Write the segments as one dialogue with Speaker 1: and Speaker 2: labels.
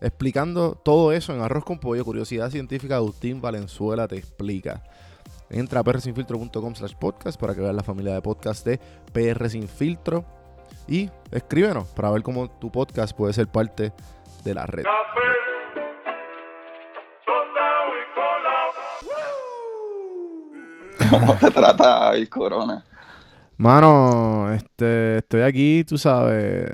Speaker 1: explicando todo eso en Arroz con Pollo, Curiosidad Científica, Agustín Valenzuela te explica. Entra a prsinfiltro.com slash podcast para que veas la familia de podcast de PR Sin Filtro y escríbenos para ver cómo tu podcast puede ser parte de la red.
Speaker 2: ¿Cómo te trata el corona?
Speaker 1: Mano, este, estoy aquí, tú sabes,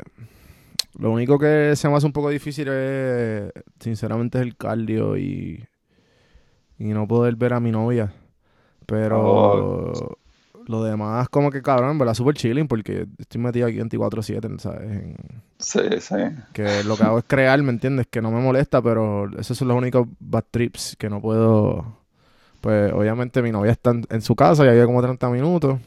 Speaker 1: lo único que se me hace un poco difícil es, sinceramente, es el cardio y, y no poder ver a mi novia. Pero
Speaker 2: Oh.
Speaker 1: lo demás, como que cabrón, verdad, súper chilling porque estoy metido aquí 24-7, ¿sabes? En-
Speaker 2: Sí, sí.
Speaker 1: que lo que hago es crear, ¿me entiendes? Que no me molesta, pero esos son los únicos bad trips que no puedo. Pues obviamente mi novia está en, en su casa, ya lleva como 30 minutos.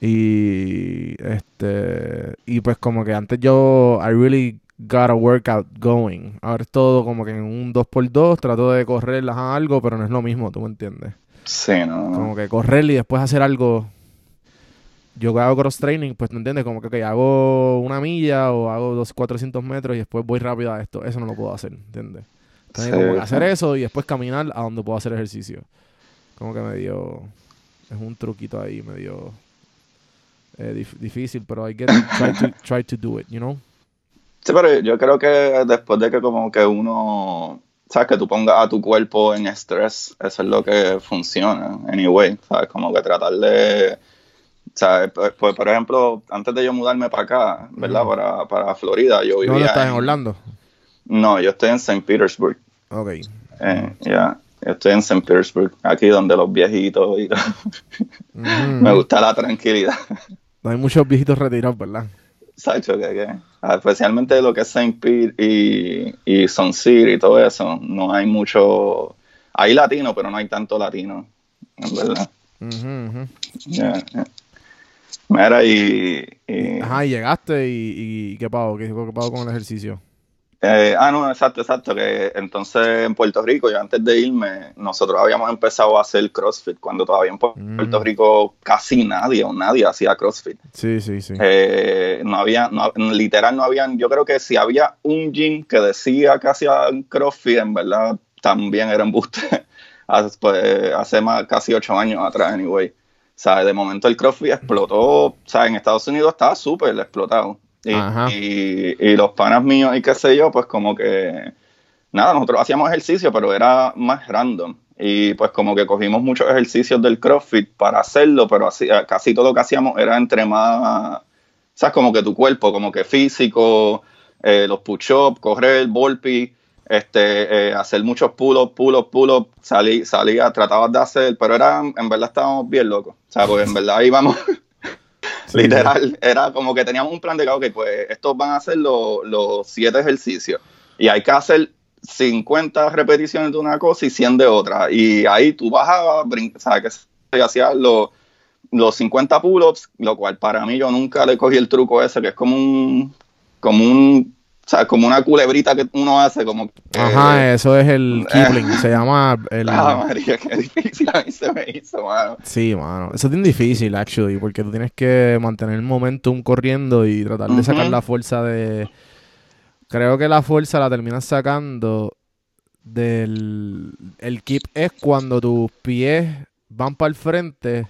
Speaker 1: Y este. Y pues como que antes yo. I really got a workout going. Ahora es todo como que en un 2x2. Trato de correr ajá, algo, pero no es lo mismo, ¿tú me entiendes?
Speaker 2: Sí, no.
Speaker 1: Como que correr y después hacer algo. Yo hago cross training, pues no entiendes, como que ok, hago una milla o hago dos, 400 metros y después voy rápido a esto. Eso no lo puedo hacer, ¿entiendes? Entonces,
Speaker 2: Sí,
Speaker 1: como que hacer eso y después caminar a donde puedo hacer ejercicio. Como que medio. Es un truquito ahí, medio. Eh, dif- difícil, pero I get try to, try to do it, you know?
Speaker 2: Sí, pero yo creo que después de que como que uno, sabes, que tú pongas a tu cuerpo en estrés, eso es lo que funciona, anyway, sabes, como que tratar de, sabes, pues, por ejemplo, antes de yo mudarme para acá, ¿verdad?
Speaker 1: Ujú.
Speaker 2: Para, para Florida, yo vivía
Speaker 1: ¿Dónde estás? ¿En Orlando?
Speaker 2: No, yo estoy en St. Petersburg,
Speaker 1: Ok.
Speaker 2: eh, ya, yo estoy en St. Petersburg, aquí donde los viejitos y me
Speaker 1: Ujú.
Speaker 2: gusta la tranquilidad.
Speaker 1: No hay muchos viejitos retirados, ¿verdad?
Speaker 2: Sacho, que, que, ah, especialmente lo que es St. Pete y, y Sun City y todo eso, no hay mucho, hay latino, pero no hay tanto latino, en verdad. Mira, y, y-
Speaker 1: Ajá, y llegaste y, y ¿qué pago? ¿Qué, qué pago con el ejercicio?
Speaker 2: Eh, ah, no, exacto, exacto, que entonces en Puerto Rico, yo antes de irme, nosotros habíamos empezado a hacer CrossFit, cuando todavía en Pu-
Speaker 1: Mm.
Speaker 2: Puerto Rico casi nadie o nadie hacía CrossFit.
Speaker 1: Sí, sí, sí.
Speaker 2: Eh, no había, no, literal no habían, yo creo que si había un gym que decía que hacía CrossFit, en verdad también era embuste. hace, pues, hace más, casi ocho años atrás, anyway. O sea, de momento el CrossFit explotó, o sea, en Estados Unidos estaba súper explotado. Y, y, los panas míos y qué sé yo, pues como que, nada, nosotros hacíamos ejercicio, pero era más random. Y pues como que cogimos muchos ejercicios del CrossFit para hacerlo, pero así, casi todo lo que hacíamos era entre más, ¿sabes? Como que tu cuerpo, como que físico, eh, los push-ups, correr, burpee, este, eh, hacer muchos pull-ups, pull-ups, pull-ups, salí, salía, tratabas de hacer, pero era, en verdad estábamos bien locos, o sea, porque en verdad íbamos, Literal, era como que teníamos un plan de que, ok, pues estos van a hacer los, los siete ejercicios y hay que hacer 50 repeticiones de una cosa y 100 de otra. Y ahí tú bajabas, o sea, que se hacía los, los 50 pull-ups, lo cual para mí yo nunca le cogí el truco ese, que es como un, como un o sea, como una culebrita que uno hace, como...
Speaker 1: Ajá, eso es el Kipling, se llama... El...
Speaker 2: Ah, María, qué difícil a mí se me hizo, mano.
Speaker 1: Sí, mano. Eso es bien difícil, actually, porque tú tienes que mantener el momentum corriendo y tratar de sacar la fuerza de... Creo que la fuerza la terminas sacando del... El keep es cuando tus pies van para el frente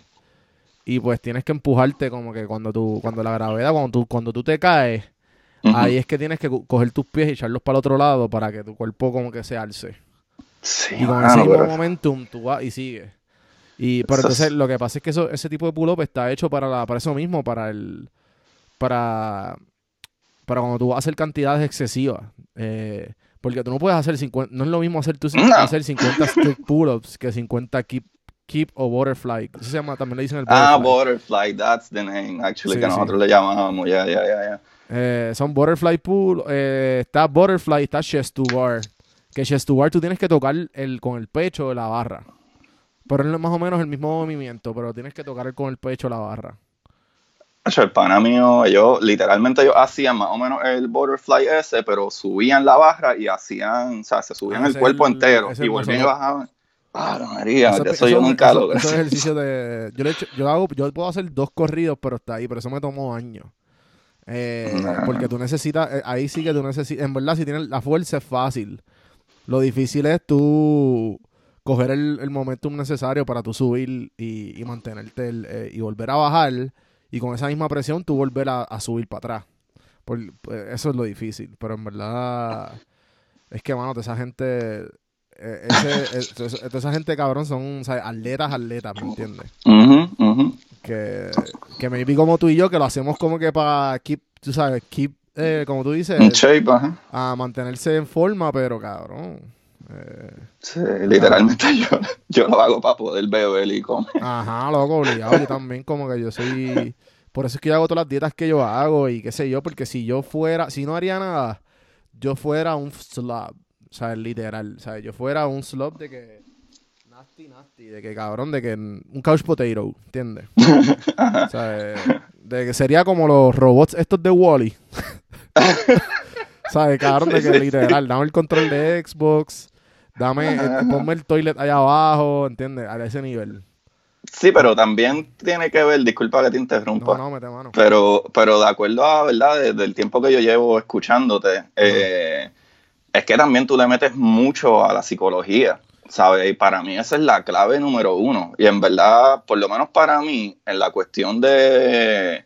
Speaker 1: y pues tienes que empujarte como que cuando tú... Cuando la gravedad, cuando tú, cuando tú te caes Ahí es que tienes que coger tus pies y echarlos para el otro lado para que tu cuerpo como que se alce.
Speaker 2: Sí,
Speaker 1: y con ese mismo momentum tú vas y sigues. Y pero entonces lo que pasa es que eso, ese tipo de pull-up está hecho para, la, para eso mismo, para el para para cuando tú vas a hacer cantidades excesivas. Eh, porque tú no puedes hacer 50, no es lo mismo hacer, tú, hacer 50 pull-ups que 50 keep, keep o butterfly. Eso se llama, también le dicen el
Speaker 2: ah, butterfly. Ah, butterfly, that's the name, actually, que nosotros le llamamos, ya, ya, ya, ya.
Speaker 1: Eh, son Butterfly Pool, eh, está Butterfly, está Chest to Bar. Que Chest to Bar tú tienes que tocar el, con el pecho de la barra. Pero es más o menos el mismo movimiento, pero tienes que tocar con el pecho la barra.
Speaker 2: El pana mío, ellos literalmente ellos hacían más o menos el butterfly ese, pero subían la barra y hacían, o sea, se subían ah, el cuerpo entero y volvían y bajaban. Ah, María, eso, eso, yo nunca lo.
Speaker 1: Yo, yo, hago, yo puedo hacer dos corridos, pero está ahí, pero eso me tomó años. Eh, porque tú necesitas, eh, ahí sí que tú necesitas, en verdad si tienes la fuerza es fácil. Lo difícil es tú coger el, el momentum necesario para tú subir y, mantenerte eh, y volver a bajar y con esa misma presión tú volver a, subir para atrás. Por, pues, eso es lo difícil, pero en verdad es que, mano, esa gente... Ese, esa gente cabrón son atletas, atletas, ¿me entiendes? Que, que maybe como tú y yo, que lo hacemos como que para keep, tú sabes, keep, eh, como tú dices, a mantenerse en forma, pero cabrón.
Speaker 2: Eh, sí, literalmente yo, yo lo hago para poder beber y comer.
Speaker 1: Ajá, loco, obligado. Yo también como que yo soy... Por eso es que yo hago todas las dietas que yo hago y qué sé yo, porque si yo fuera, si no haría nada, yo fuera un slob, o sea, literal, o sea, yo fuera un slob de que Nasty, nasty. De que cabrón, de que un couch potato, ¿entiendes? o sea, de, que sería como los robots estos de Wally. ¿Sabes? Cabrón, de que literal, dame el control de Xbox, dame, eh, ponme el toilet allá abajo, ¿entiendes? A ese nivel.
Speaker 2: Sí, pero también tiene que ver, disculpa que te interrumpa.
Speaker 1: No, no, mete mano.
Speaker 2: Pero, pero de acuerdo a, ¿verdad? Desde el tiempo que yo llevo escuchándote, eh, es que también tú le metes mucho a la psicología. ¿Sabes? Y para mí esa es la clave número uno. Y en verdad, por lo menos para mí, en la cuestión de,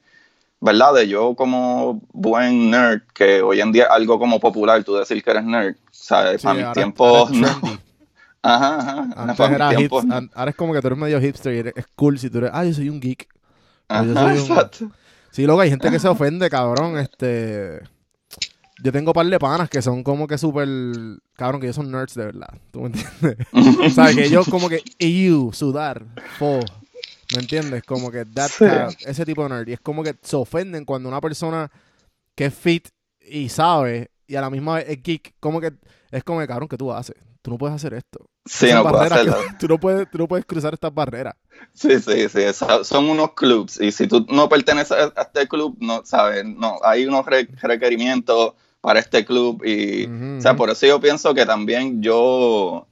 Speaker 2: ¿verdad? De yo como buen nerd, que hoy en día es algo como popular, tú decir que eres nerd, ¿sabes? para mis tiempos... Ajá, ajá.
Speaker 1: Antes era ahora es como que tú eres medio hipster y eres, es cool si tú eres, ah, yo soy un geek.
Speaker 2: Ajá, exacto.
Speaker 1: Sí, luego hay gente que se ofende, cabrón, este... Yo tengo un par de panas que son como que súper. Cabrón, que ellos son nerds de verdad. ¿Tú me entiendes? o sea, que ellos como que. EU, sudar, fo. ¿Me entiendes? Como que that ese tipo de nerd. Y es como que se ofenden cuando una persona que es fit y sabe y a la misma vez es geek, como que es como que, cabrón, que tú haces? Tú no puedes hacer esto.
Speaker 2: Sí, no puedes hacerlo.
Speaker 1: tú, no puedes, tú no puedes cruzar estas barreras.
Speaker 2: Sí, sí, sí. Son unos clubs. Y si tú no perteneces a este club, no, ¿sabes? No, hay unos requerimientos para este club. Y, o sea, por eso yo pienso que también yo, o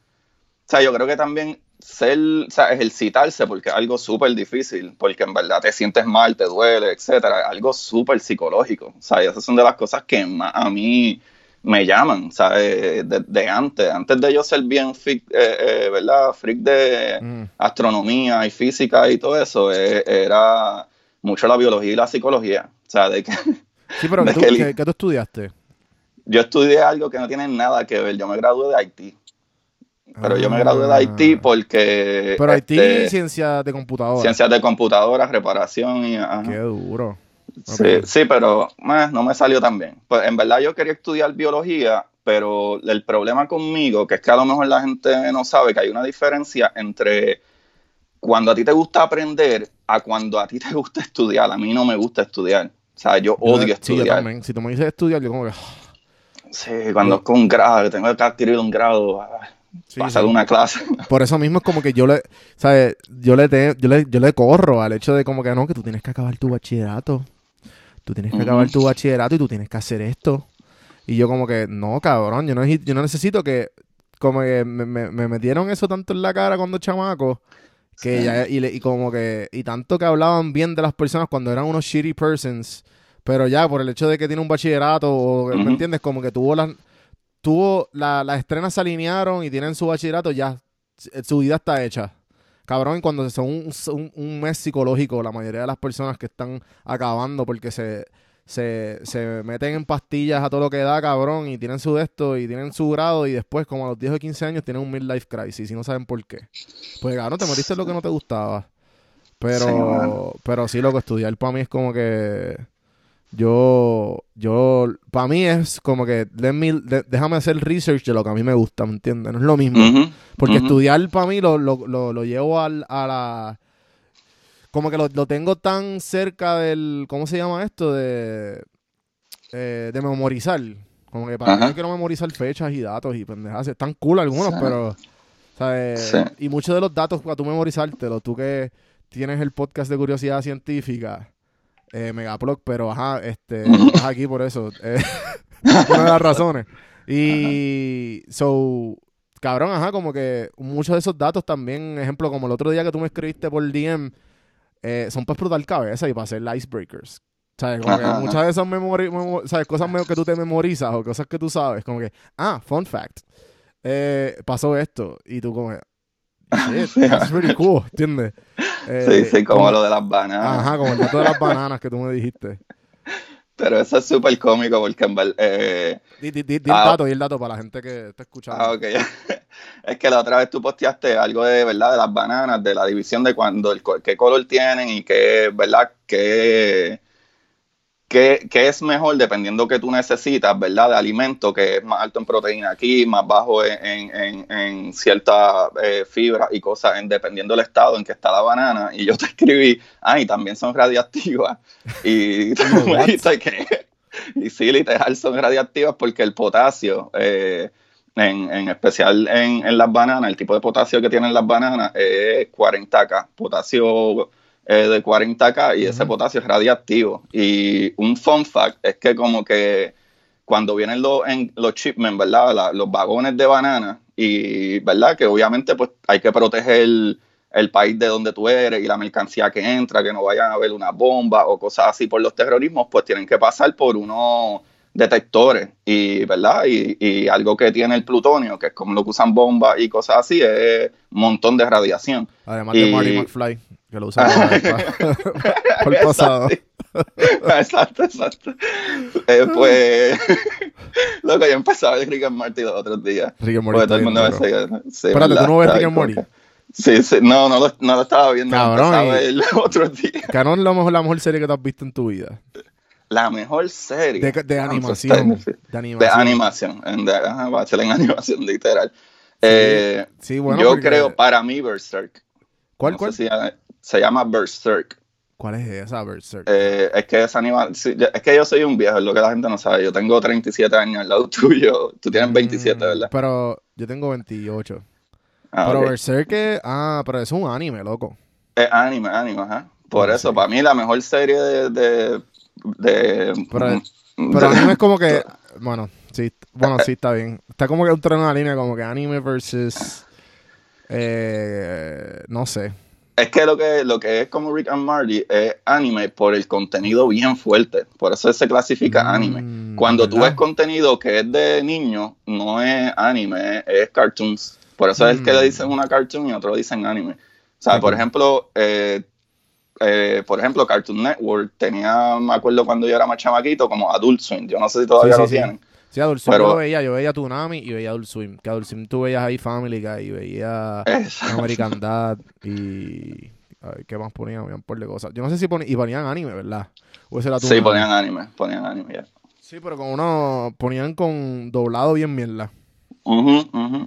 Speaker 2: sea, yo creo que también ser, o sea, ejercitarse, porque es algo súper difícil, porque en verdad te sientes mal, te duele, etcétera, algo súper psicológico. O sea, esas son de las cosas que a mí me llaman, ¿sabes? De, de, antes, antes de yo ser bien freak, eh, eh, ¿verdad? Freak de mm. astronomía y física y todo eso, eh, era mucho la biología y la psicología. O sea, de que...
Speaker 1: Sí, pero tú, ¿qué, tú estudiaste?
Speaker 2: Yo estudié algo que no tiene nada que ver. Yo me gradué de Haití. Pero yo me gradué de Haití ah. porque.
Speaker 1: Pero Haití, este, ciencias de computadora.
Speaker 2: Ciencias de computadora, reparación y.
Speaker 1: Qué duro.
Speaker 2: Sí, sí, pero eh, no me salió tan bien. Pues en verdad yo quería estudiar biología, pero el problema conmigo, que es que a lo mejor la gente no sabe que hay una diferencia entre cuando a ti te gusta aprender a cuando a ti te gusta estudiar. A mí no me gusta estudiar. O sea, yo odio estudiar.
Speaker 1: Si tú me dices estudiar, yo como que
Speaker 2: Sí, cuando es con un grado, tengo que adquirir un grado,
Speaker 1: Sí,
Speaker 2: pasar
Speaker 1: sí.
Speaker 2: una clase.
Speaker 1: Por eso mismo es como que yo le, ¿sabes? Yo le, te- yo le, yo le corro al hecho de como que no, que tú tienes que acabar tu bachillerato. Tú tienes que acabar tu bachillerato y tú tienes que hacer esto. Y yo como que, no, cabrón, yo no, yo no necesito que, como que me, me- me metieron eso tanto en la cara cuando chamaco, que
Speaker 2: Sí.
Speaker 1: ya, y, le- y como que, y tanto que hablaban bien de las personas cuando eran unos shitty persons, pero ya por el hecho de que tiene un bachillerato, o, ¿me entiendes? Como que tuvo las, tuvo, la- las estrenas se alinearon y tienen su bachillerato, ya, s- su vida está hecha. Cabrón, y cuando son un, un- un mes psicológico, la mayoría de las personas que están acabando porque se, se, se meten en pastillas a todo lo que da, cabrón, y tienen su de esto y tienen su grado y después, como a los 10 o 15 años, tienen un midlife crisis y no saben por qué. Pues, cabrón, te metiste en lo que no te gustaba. Pero,
Speaker 2: Sí,
Speaker 1: pero sí, lo que estudiar para mí es como que yo, yo, para mí es como que let me- de- déjame hacer research de lo que a mí me gusta, ¿me entiendes? No es lo mismo. Porque estudiar para mí lo, lo, lo, lo llevo al, a la... Como que lo, lo tengo tan cerca del... ¿Cómo se llama esto? De, eh, de memorizar. Como que para mí
Speaker 2: Ajá.
Speaker 1: no quiero memorizar fechas y datos y pendejas. Están cool algunos,
Speaker 2: Sí.
Speaker 1: pero... ¿sabes?
Speaker 2: Sí.
Speaker 1: Y muchos de los datos para tú memorizártelo, tú que tienes el podcast de curiosidad científica, eh, Megaplog, pero ajá, este, estás aquí por eso. eh, una de las razones. Y, so, cabrón, ajá, como que muchos de esos datos también, ejemplo, como el otro día que tú me escribiste por DM, eh, son para explotar cabeza y para hacer icebreakers. ¿Sabes? Como que
Speaker 2: Ajá, ajá.
Speaker 1: muchas de esas memori- memo- ¿sabes? cosas que tú te memorizas o cosas que tú sabes, como que, ah, fun fact, eh, pasó esto. Y tú como, shit, that's pretty cool, ¿entiendes? Eh,
Speaker 2: Sí, sí, como lo de las bananas.
Speaker 1: Ajá, como el dato de las bananas que tú me dijiste.
Speaker 2: Pero eso es súper cómico porque en verdad... eh,
Speaker 1: Di, di- di- di
Speaker 2: Ah.
Speaker 1: el dato, di el dato para la gente que está escuchando.
Speaker 2: Ah, ok. Es que la otra vez tú posteaste algo de verdad de las bananas, de la división de cuando el, qué color tienen y qué, ¿verdad? Qué, qué, qué es mejor dependiendo que tú necesitas, ¿verdad? De alimento, que es más alto en proteína aquí, más bajo en, en, en, en cierta eh, fibra y cosas, en, dependiendo del estado en que está la banana. Y yo te escribí, ah, y también son radiactivas. Y tú me dijiste que, y sí, literal, son radiactivas porque el potasio, eh, en, en especial en, en las bananas, el tipo de potasio que tienen las bananas es 40K, potasio eh, de 40K y ese potasio es radiactivo. Y un fun fact es que como que cuando vienen los, en, los shipments, ¿verdad? La- los vagones de banana y, ¿verdad? Que obviamente pues hay que proteger el, el país de donde tú eres y la mercancía que entra, que no vayan a haber una bomba o cosas así por los terrorismos, pues tienen que pasar por unos detectores y, ¿verdad? Y, y algo que tiene el plutonio, que es como lo que usan bombas y cosas así, es un montón de radiación.
Speaker 1: Además de
Speaker 2: Y-
Speaker 1: Marty McFly, que lo usa por el pasado.
Speaker 2: exacto, exacto. Eh, pues, loco, yo empezaba a ver Rick and Morty los otros días.
Speaker 1: Rick and Morty
Speaker 2: todo el
Speaker 1: bien
Speaker 2: mundo me
Speaker 1: duro.
Speaker 2: seguía. Sí,
Speaker 1: Espérate. ¿tú no ves Rick and Morty?
Speaker 2: Sí, sí, no, no lo, no lo estaba viendo.
Speaker 1: Cabrón,
Speaker 2: los otros días.
Speaker 1: Canon es la mejor, la mejor serie que te has visto en tu vida.
Speaker 2: La mejor serie.
Speaker 1: De, de
Speaker 2: Ah,
Speaker 1: animación. De animación.
Speaker 2: De animación. en- de- ajá, va a ser en animación, literal. Eh,
Speaker 1: Sí, bueno,
Speaker 2: yo
Speaker 1: porque-
Speaker 2: creo, para mí, Berserk.
Speaker 1: ¿Cuál,
Speaker 2: No
Speaker 1: cuál?
Speaker 2: si, eh, se llama Berserk.
Speaker 1: ¿Cuál es esa, Berserk?
Speaker 2: Eh, es que es anima- sí, yo- es que yo soy un viejo, es lo que la gente no sabe. Yo tengo 37 años al lado tuyo. Tú tienes 27,
Speaker 1: Mm,
Speaker 2: ¿verdad?
Speaker 1: Pero yo tengo 28.
Speaker 2: Ah,
Speaker 1: pero. Berserk es... Ah, pero es un anime, loco.
Speaker 2: Es anime, anime, ajá. Por
Speaker 1: Ah,
Speaker 2: eso, para mí la mejor serie de... de, de-
Speaker 1: Pero-
Speaker 2: de-
Speaker 1: Pero anime es como que... Bueno, sí, bueno, sí, está bien. Está como que en una línea como que anime versus... Eh, no sé.
Speaker 2: Es que lo que lo que es como Rick and Morty es anime por el contenido bien fuerte. Por eso se clasifica
Speaker 1: Mm,
Speaker 2: anime. Cuando tú ves contenido que es de niños, no es anime, es cartoons. Por eso es que
Speaker 1: Mm.
Speaker 2: le dicen una cartoon y otro dicen anime. O sea, por ejemplo, eh, eh, por ejemplo, Cartoon Network tenía, me acuerdo cuando yo era más chamaquito, como Adult Swim. Yo no sé si todavía
Speaker 1: Sí,
Speaker 2: lo
Speaker 1: sí, sí.
Speaker 2: tienen.
Speaker 1: Sí, Adult Swim
Speaker 2: Pero-
Speaker 1: yo lo veía. Yo veía Tsunami y veía Adult Swim. Que Adult Swim tú veías ahí Family Guy y veía
Speaker 2: Exacto.
Speaker 1: American Dad y... Ay, ¿Qué más ponían? Habían por de cosas. Yo no sé si ponían... Y ponían anime, ¿verdad? O ese era
Speaker 2: Sí, ponían anime, ponían anime, ya.
Speaker 1: Sí, pero con uno... Ponían con doblado bien mierda.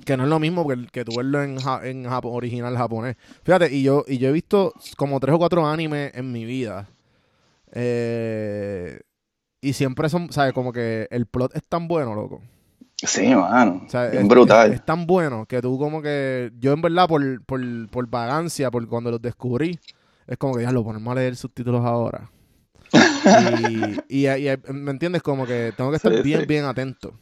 Speaker 1: Que no es lo mismo que, que tú verlo en, ja- en Japo- original japonés. Fíjate, y yo, y yo he visto como tres o cuatro animes en mi vida. Eh, y siempre son, ¿sabes? Como que el plot es tan bueno, loco.
Speaker 2: Sí, mano.
Speaker 1: O sea,
Speaker 2: bien
Speaker 1: es,
Speaker 2: brutal.
Speaker 1: es- es tan bueno que tú como que... Yo en verdad por, por, por vagancia, por cuando los descubrí, es como que ya lo ponemos a leer subtítulos ahora. y, y, y- ¿me entiendes? Como que tengo que estar
Speaker 2: Sí,
Speaker 1: bien,
Speaker 2: sí.
Speaker 1: bien atento.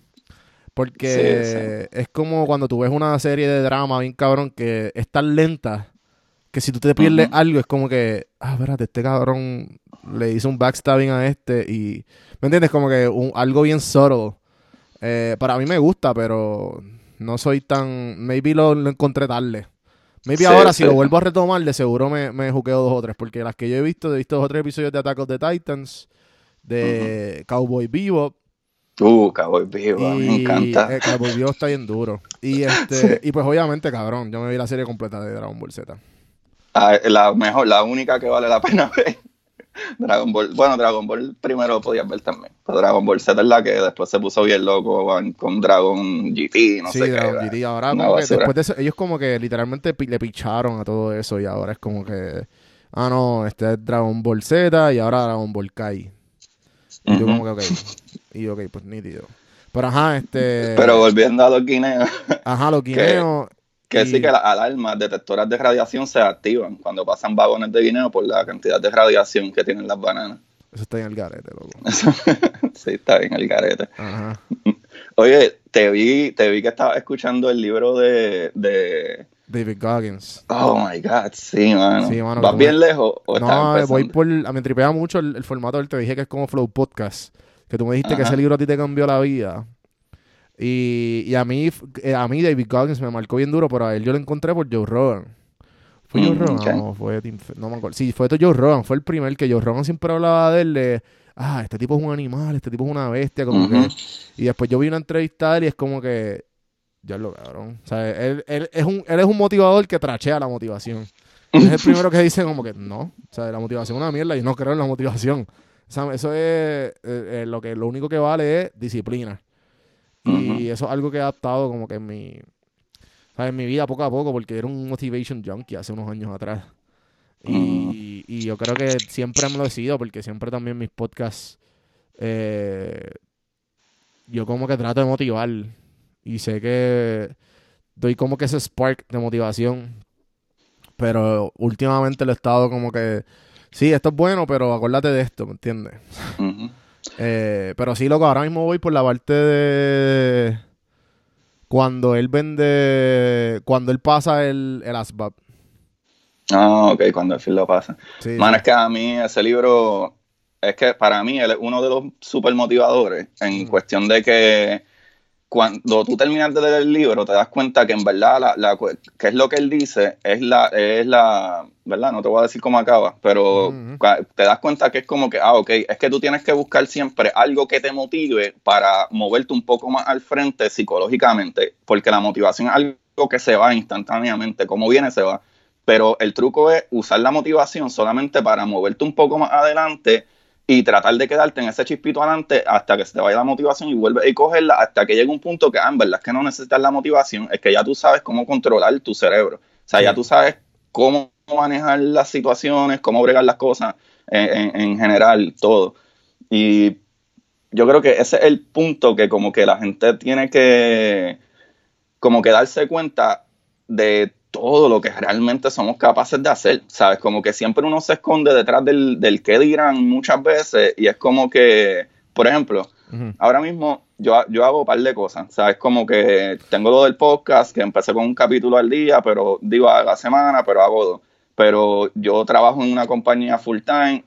Speaker 1: Porque
Speaker 2: Sí,
Speaker 1: es como cuando tú ves una serie de drama bien cabrón que es tan lenta que si tú te pierdes algo es como que, ah, espérate, este cabrón le hizo un backstabbing a este y, ¿me entiendes? Como que un- algo bien subtle. Eh, para mí me gusta, pero no soy tan, maybe lo, lo encontré tarde. Maybe
Speaker 2: Sí,
Speaker 1: ahora si lo vuelvo a retomar, de seguro me, me juqueo dos o tres, porque las que yo he visto, he visto dos o tres episodios de Attack of the Titans, de Cowboy Bebop,
Speaker 2: Uh, Cowboy Vivo, me encanta.
Speaker 1: eh, Cowboy Bebop está bien duro. Y este, y pues obviamente, cabrón, yo me vi la serie completa de Dragon Ball Z.
Speaker 2: Ah, la mejor, la única que vale la pena ver. Dragon Ball, bueno, Dragon Ball primero lo podías ver también. Pero Dragon Ball Z es la que después se puso bien loco con, con Dragon GT, no
Speaker 1: sí,
Speaker 2: sé.
Speaker 1: Dragon. GT. Ahora, como que después de eso, ellos como que literalmente le picharon a todo eso y ahora es como que, ah, no, este es Dragon Ball Z y ahora Dragon Ball Kai. Y tú
Speaker 2: Ujú.
Speaker 1: como que, ok. Y yo, ok, pues nítido. Pero ajá, este...
Speaker 2: Pero volviendo a los guineos,
Speaker 1: Ajá, los guineos...
Speaker 2: que
Speaker 1: y-
Speaker 2: sí que las alarmas detectoras de radiación se activan cuando pasan vagones de guineo por la cantidad de radiación que tienen las bananas.
Speaker 1: Eso está en el garete, loco.
Speaker 2: sí, está bien el garete.
Speaker 1: Ajá.
Speaker 2: Oye, te vi, te vi que estabas escuchando el libro de, de...
Speaker 1: David Goggins.
Speaker 2: Oh my God, sí, mano.
Speaker 1: Sí, mano,
Speaker 2: ¿Vas bien
Speaker 1: me-
Speaker 2: lejos o
Speaker 1: No,
Speaker 2: empezando?
Speaker 1: voy por... A mí me tripea mucho el, el formato del te dije que es como Flow Podcast. Que tú me dijiste que ese libro a ti te cambió la vida. Y, y a mí, eh, a mí David Goggins me marcó bien duro, pero a él yo lo encontré por Joe Rogan. ¿Fue Joe
Speaker 2: Mm,
Speaker 1: Rogan? No, fue no me acuerdo. Sí, fue Joe Rogan. Fue el primer que Joe Rogan siempre hablaba de él de, ah, este tipo es un animal, este tipo es una bestia, como que... Y después yo vi una entrevista de él y es como que, ya lo cabrón. O sea, él, él es un, él es un motivador que trachea la motivación. Él es el primero que dice como que no, o sea, la motivación es una mierda y no creo en la motivación. O sea, eso es eh, eh, lo que lo único que vale es disciplina. Y eso es algo que he adaptado como que en mi, ¿sabes? en mi vida poco a poco, porque era un motivation junkie hace unos años atrás. Y, y yo creo que siempre me lo he sido, porque siempre también mis podcasts, eh, yo como que trato de motivar. Y sé que doy como que ese spark de motivación. Pero últimamente lo he estado como que, sí, esto es bueno, pero acuérdate de esto, ¿me entiendes? Eh, pero sí, loco, ahora mismo voy por la parte de cuando él vende, cuando él pasa el, el ASVAB.
Speaker 2: Ah, ok, cuando el film lo pasa.
Speaker 1: Sí,
Speaker 2: Mano,
Speaker 1: sí.
Speaker 2: es que a mí ese libro, es que para mí él es uno de los super motivadores en cuestión de que cuando tú terminas de leer el libro te das cuenta que en verdad la, la que es lo que él dice es la es la verdad no te voy a decir cómo acaba pero cua- te das cuenta que es como que ah ok es que tú tienes que buscar siempre algo que te motive para moverte un poco más al frente psicológicamente porque la motivación es algo que se va instantáneamente como viene se va. Pero el truco es usar la motivación solamente para moverte un poco más adelante y tratar de quedarte en ese chispito adelante hasta que se te vaya la motivación y vuelves y cogerla hasta que llegue un punto que, ah, en verdad es que no necesitas la motivación, es que ya tú sabes cómo controlar tu cerebro. O sea,
Speaker 1: Sí.
Speaker 2: ya tú sabes cómo manejar las situaciones, cómo bregar las cosas en, en- en general, todo. Y yo creo que ese es el punto que como que la gente tiene que como que darse cuenta de todo lo que realmente somos capaces de hacer, ¿sabes? Como que siempre uno se esconde detrás del, del qué dirán muchas veces y es como que, por ejemplo, ahora mismo yo, yo hago un par de cosas, ¿sabes? Como que tengo lo del podcast, que empecé con un capítulo al día, pero digo a la semana, pero hago dos. Pero yo trabajo en una compañía full time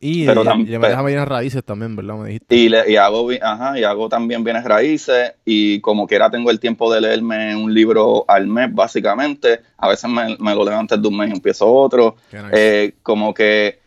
Speaker 1: Y,
Speaker 2: Pero
Speaker 1: le
Speaker 2: pero-
Speaker 1: manejas bienes raíces también, ¿verdad? Me dijiste.
Speaker 2: y, le, y hago ajá, y hago también bienes raíces y como quiera tengo el tiempo de leerme un libro al mes básicamente a veces me, me lo leo antes de un mes y empiezo otro
Speaker 1: nice.
Speaker 2: Eh, como que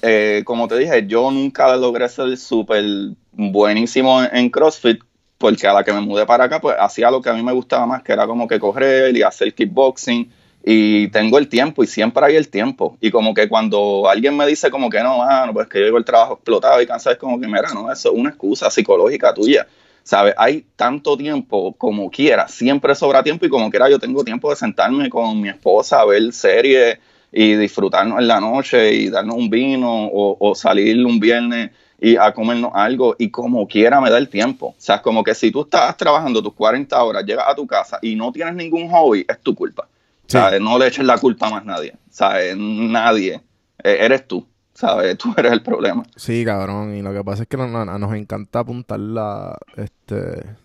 Speaker 2: eh, como te dije yo nunca logré ser súper buenísimo en, en CrossFit porque a la que me mudé para acá pues hacía lo que a mí me gustaba más que era como que correr y hacer kickboxing y tengo el tiempo y siempre hay el tiempo. Y como que cuando alguien me dice como que no, mano, pues que yo llego el trabajo explotado y cansado, es como que, mira, no, eso es una excusa psicológica tuya. ¿Sabes? Hay tanto tiempo como quiera, siempre sobra tiempo y como quiera yo tengo tiempo de sentarme con mi esposa a ver series y disfrutarnos en la noche y darnos un vino o, o salir un viernes y a comernos algo y como quiera me da el tiempo. O sea, es como que si tú estás trabajando tus 40 horas, llegas a tu casa y no tienes ningún hobby, es tu culpa. ¿Sabes? No le eches la culpa a más nadie. ¿Sabes? Nadie. E-, eres tú. ¿Sabes? Tú eres el problema.
Speaker 1: Sí, cabrón. Y lo que pasa es que nos, encanta apuntar la... Este...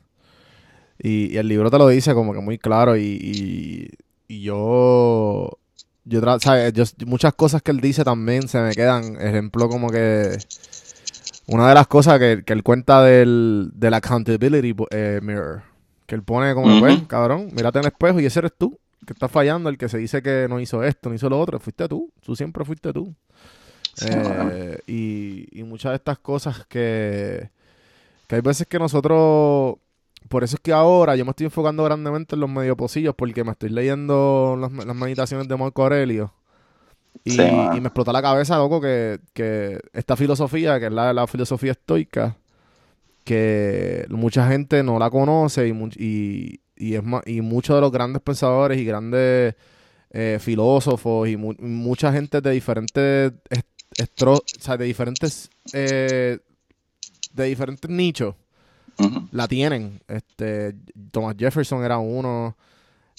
Speaker 1: Y, el libro te lo dice como que muy claro y, y, yo... Yo, ¿sabes? Yo, muchas cosas que él dice también se me quedan. Ejemplo como que... Una de las cosas que, él cuenta del, del accountability eh, mirror. Que él pone como, pues, cabrón, mírate en el espejo y ese eres tú que está fallando, el que se dice que no hizo esto, no hizo lo otro, fuiste tú, tú siempre fuiste tú. Eh, y, y, muchas de estas cosas que, que hay veces que nosotros, por eso es que ahora yo me estoy enfocando grandemente en los medio posillos porque me estoy leyendo las, meditaciones de Marco Aurelio. Y, me explota la cabeza, loco, que, que esta filosofía, que es la, la filosofía estoica, que mucha gente no la conoce y, y, y, es y muchos de los grandes pensadores y grandes eh, filósofos y mucha gente de diferentes de diferentes eh, de diferentes nichos la tienen. Este Thomas Jefferson era uno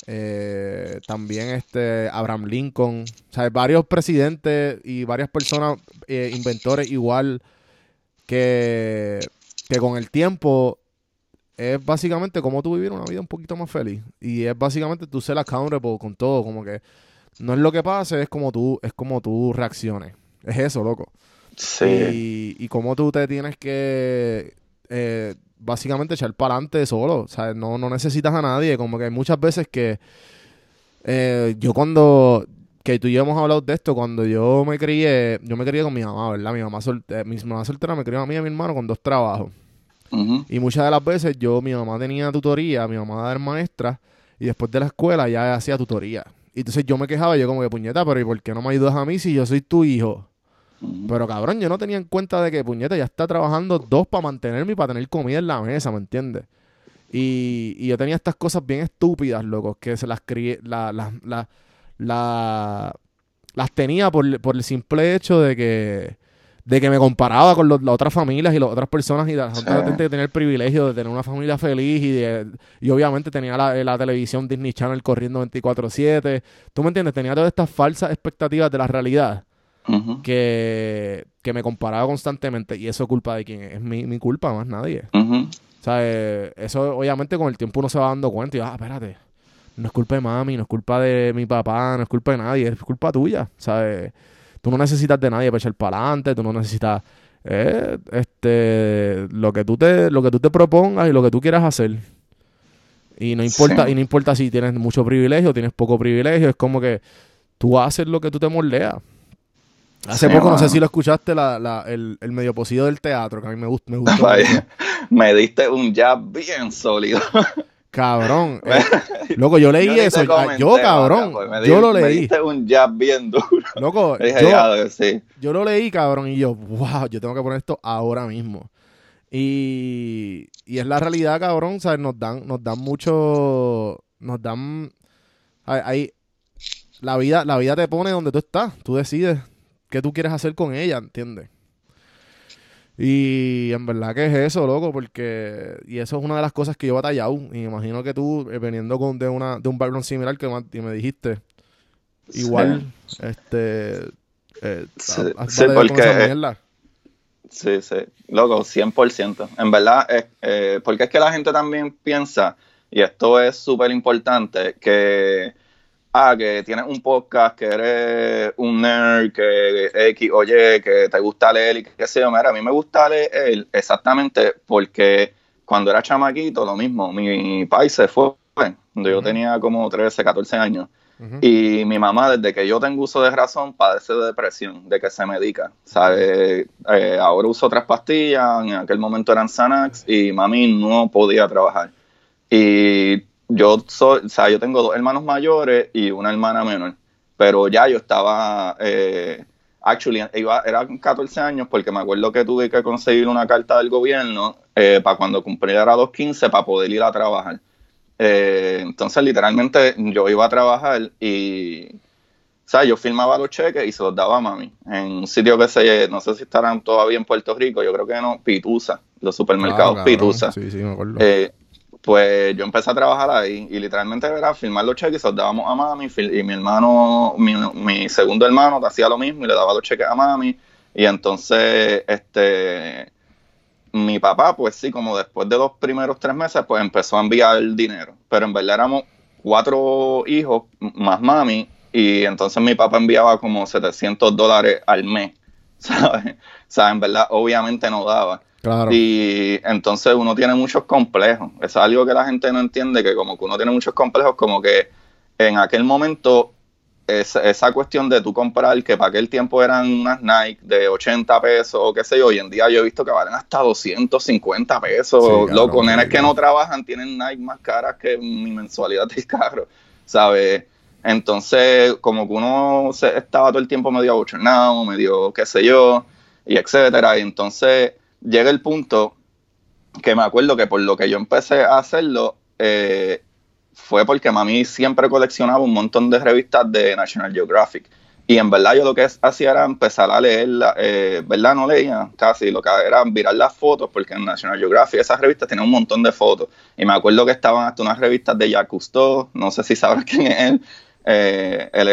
Speaker 1: eh, también este Abraham Lincoln. O varios presidentes y varias personas inventores igual que que con el tiempo es básicamente como tú vivir una vida un poquito más feliz. Y es básicamente tú ser accountable con todo, como que no es lo que pase, es como tú, es como tú reacciones. Es eso, loco. Sí. Y, y como tú te tienes que eh, básicamente echar para adelante solo. O sea, no, no necesitas a nadie. Como que hay muchas veces que eh, yo cuando que tú y yo hemos hablado de esto, cuando yo me crié, yo me crié con mi mamá, ¿verdad? Mi mamá, soltera, mi mamá soltera me crió a mí y a mi hermano con dos trabajos. Y muchas de las veces yo, mi mamá tenía tutoría, mi mamá era maestra, y después de la escuela ya hacía tutoría. Y entonces yo me quejaba, yo como que puñeta, pero ¿y por qué no me ayudas a mí si yo soy tu hijo? Pero cabrón, yo no tenía en cuenta de que puñeta ya está trabajando dos para mantenerme y para tener comida en la mesa, ¿me entiendes? Y, y yo tenía estas cosas bien estúpidas, loco, que se las crié, la, la, la, la, las tenía por, por el simple hecho de que de que me comparaba con las otras familias y las otras personas y la gente que tenía el privilegio de tener una familia feliz y, de, y obviamente tenía la, televisión Disney Channel corriendo 24/7. ¿Tú me entiendes? Tenía todas estas falsas expectativas de la realidad que, que, me comparaba constantemente y eso es culpa de quién es, mi, culpa, más nadie. O sea, eh, eso obviamente con el tiempo uno se va dando cuenta y ah, espérate, no es culpa de mami, no es culpa de mi papá, no es culpa de nadie, es culpa tuya, ¿sabes? Tú no necesitas de nadie para echar para adelante, tú no necesitas eh, este, lo, que tú te, lo que tú te propongas y lo que tú quieras hacer. Y no importa, y no importa si tienes mucho privilegio, tienes poco privilegio, es como que tú haces lo que tú te moldeas. Hace poco, no sé si lo escuchaste, la, el, el medio posido del teatro, que a mí me, gusta, me gustó.
Speaker 2: me diste un jab bien sólido.
Speaker 1: Cabrón. Eh, loco, yo leí eso. yo, cabrón. Pues, yo lo leí.
Speaker 2: Me un jab bien duro.
Speaker 1: Loco, yo, yo lo leí, cabrón, y yo, wow, yo tengo que poner esto ahora mismo. Y, y es la realidad, cabrón. ¿sabes? Nos dan, nos dan mucho. Nos dan. Ahí, la vida, la vida te pone donde tú estás. Tú decides qué tú quieres hacer con ella, ¿entiendes? Y en verdad que es eso, loco, porque. Y eso es una de las cosas que yo he batallado. Y me imagino que tú, eh, veniendo con, de, una, de un background similar que me, dijiste, igual, este. Eh,
Speaker 2: sí, sí porque. Sí, sí, loco, 100%. En verdad, es, eh, porque es que la gente también piensa, y esto es súper importante, que ah, que tienes un podcast, que eres un nerd, que X, oye, que te gusta leer y qué sé yo, mira, a mí me gusta leer exactamente porque cuando era chamaquito, lo mismo, mi país se fue, cuando yo tenía como 13, 14 años. Y mi mamá, desde que yo tengo uso de razón, padece de depresión, de que se medica. ¿sabe? Eh, ahora uso otras pastillas, en aquel momento eran Xanax, y mami no podía trabajar. Y yo soy, o sea, yo tengo dos hermanos mayores y una hermana menor, pero ya yo estaba, eh, actually, iba, era 14 años porque me acuerdo que tuve que conseguir una carta del gobierno eh, para cuando cumpliera los 15 para poder ir a trabajar. Eh, entonces, literalmente, yo iba a trabajar y O sea, yo filmaba los cheques y se los daba a mami. En un sitio que se, no sé si estarán todavía en Puerto Rico, yo creo que no, Pitusa, los supermercados
Speaker 1: Ah, cabrón.
Speaker 2: Pitusa.
Speaker 1: Sí, sí, me acuerdo.
Speaker 2: Pues yo empecé a trabajar ahí y literalmente era filmar los cheques y se los dábamos a mami y mi hermano, mi, mi segundo hermano hacía lo mismo y le daba los cheques a mami. Y entonces este mi papá pues sí como después de los primeros tres meses pues empezó a enviar dinero. Pero en verdad éramos cuatro hijos más mami y entonces mi papá enviaba como 700 dólares al mes ¿sabes? O sea, en verdad obviamente no daba
Speaker 1: claro.
Speaker 2: y entonces uno tiene muchos complejos. Es algo que la gente no entiende, que como que uno tiene muchos complejos, como que en aquel momento esa, esa cuestión de tú comprar, que para aquel tiempo eran unas Nike de 80 pesos o qué sé yo, hoy en día yo he visto que valen hasta 250 pesos.
Speaker 1: Sí, cabrón,
Speaker 2: Loco, nenes que
Speaker 1: claro.
Speaker 2: no trabajan tienen Nike más caras que mi mensualidad del carro, ¿sabes? Entonces, como que uno se, estaba todo el tiempo medio abochornado, medio qué sé yo, y etcétera. Y entonces llega el punto que me acuerdo que por lo que yo empecé a hacerlo eh, fue porque mami siempre coleccionaba un montón de revistas de National Geographic. Y en verdad yo lo que hacía era empezar a leerla, eh, ¿verdad? No leía casi, lo que era mirar las fotos, porque en National Geographic esas revistas tenían un montón de fotos. Y me acuerdo que estaban hasta unas revistas de Jacques Cousteau, no sé si sabrás quién es él. Eh, él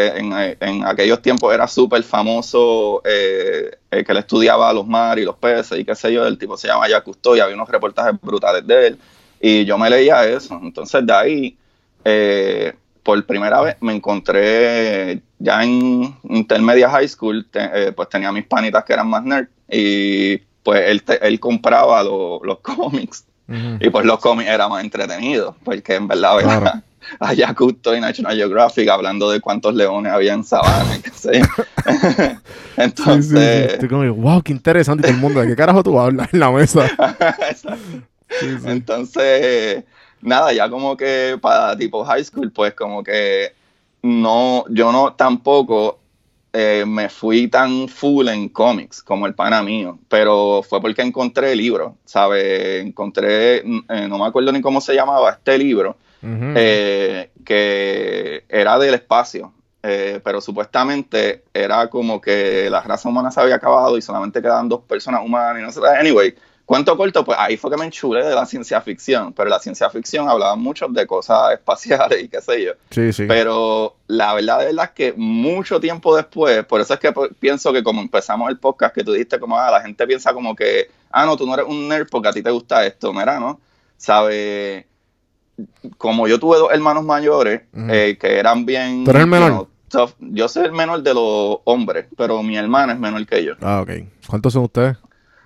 Speaker 2: en, aquellos tiempos era súper famoso, eh, el que él estudiaba los mares y los peces y qué sé yo, el tipo se llama Jacques Cousteau y había unos reportajes brutales de él. Y yo me leía eso. Entonces de ahí, eh, por primera vez me encontré ya en intermedia high school, eh, pues tenía mis panitas que eran más nerd y pues él, te- él compraba lo- los cómics Y pues los cómics era más entretenido porque en verdad
Speaker 1: Claro.
Speaker 2: a Jack Cousteau y National Geographic hablando de cuántos leones había en sabana, qué sé.
Speaker 1: Sí, sí.
Speaker 2: Entonces,
Speaker 1: Estoy como, wow, qué interesante. Todo el mundo, ¿de qué carajo tú hablas en la mesa? Sí.
Speaker 2: Entonces, nada, ya como que para tipo high school, pues como que no, yo no tampoco eh, me fui tan full en cómics como el pana mío, pero fue porque encontré el libro, ¿sabes? Encontré, eh, no me acuerdo ni cómo se llamaba este libro, eh, que era del espacio, eh, pero supuestamente era como que la raza humana se había acabado y solamente quedaban dos personas humanas y no sé. Anyway, cuento corto, pues ahí fue que me enchulé de la ciencia ficción, pero la ciencia ficción hablaba mucho de cosas espaciales y qué sé yo.
Speaker 1: Sí, sí.
Speaker 2: Pero la verdad de verdad es que mucho tiempo después, por eso es que pienso que como empezamos el podcast, que tú dijiste como, ah, la gente piensa como que, ah, no, tú no eres un nerd porque a ti te gusta esto, mira, ¿no? ¿Sabe? Como yo tuve dos hermanos mayores eh, que eran bien...
Speaker 1: ¿Tú eres el menor?
Speaker 2: you know, tough. Yo soy el menor de los hombres, pero mi hermana es menor que yo.
Speaker 1: Ah, ok. ¿Cuántos son ustedes?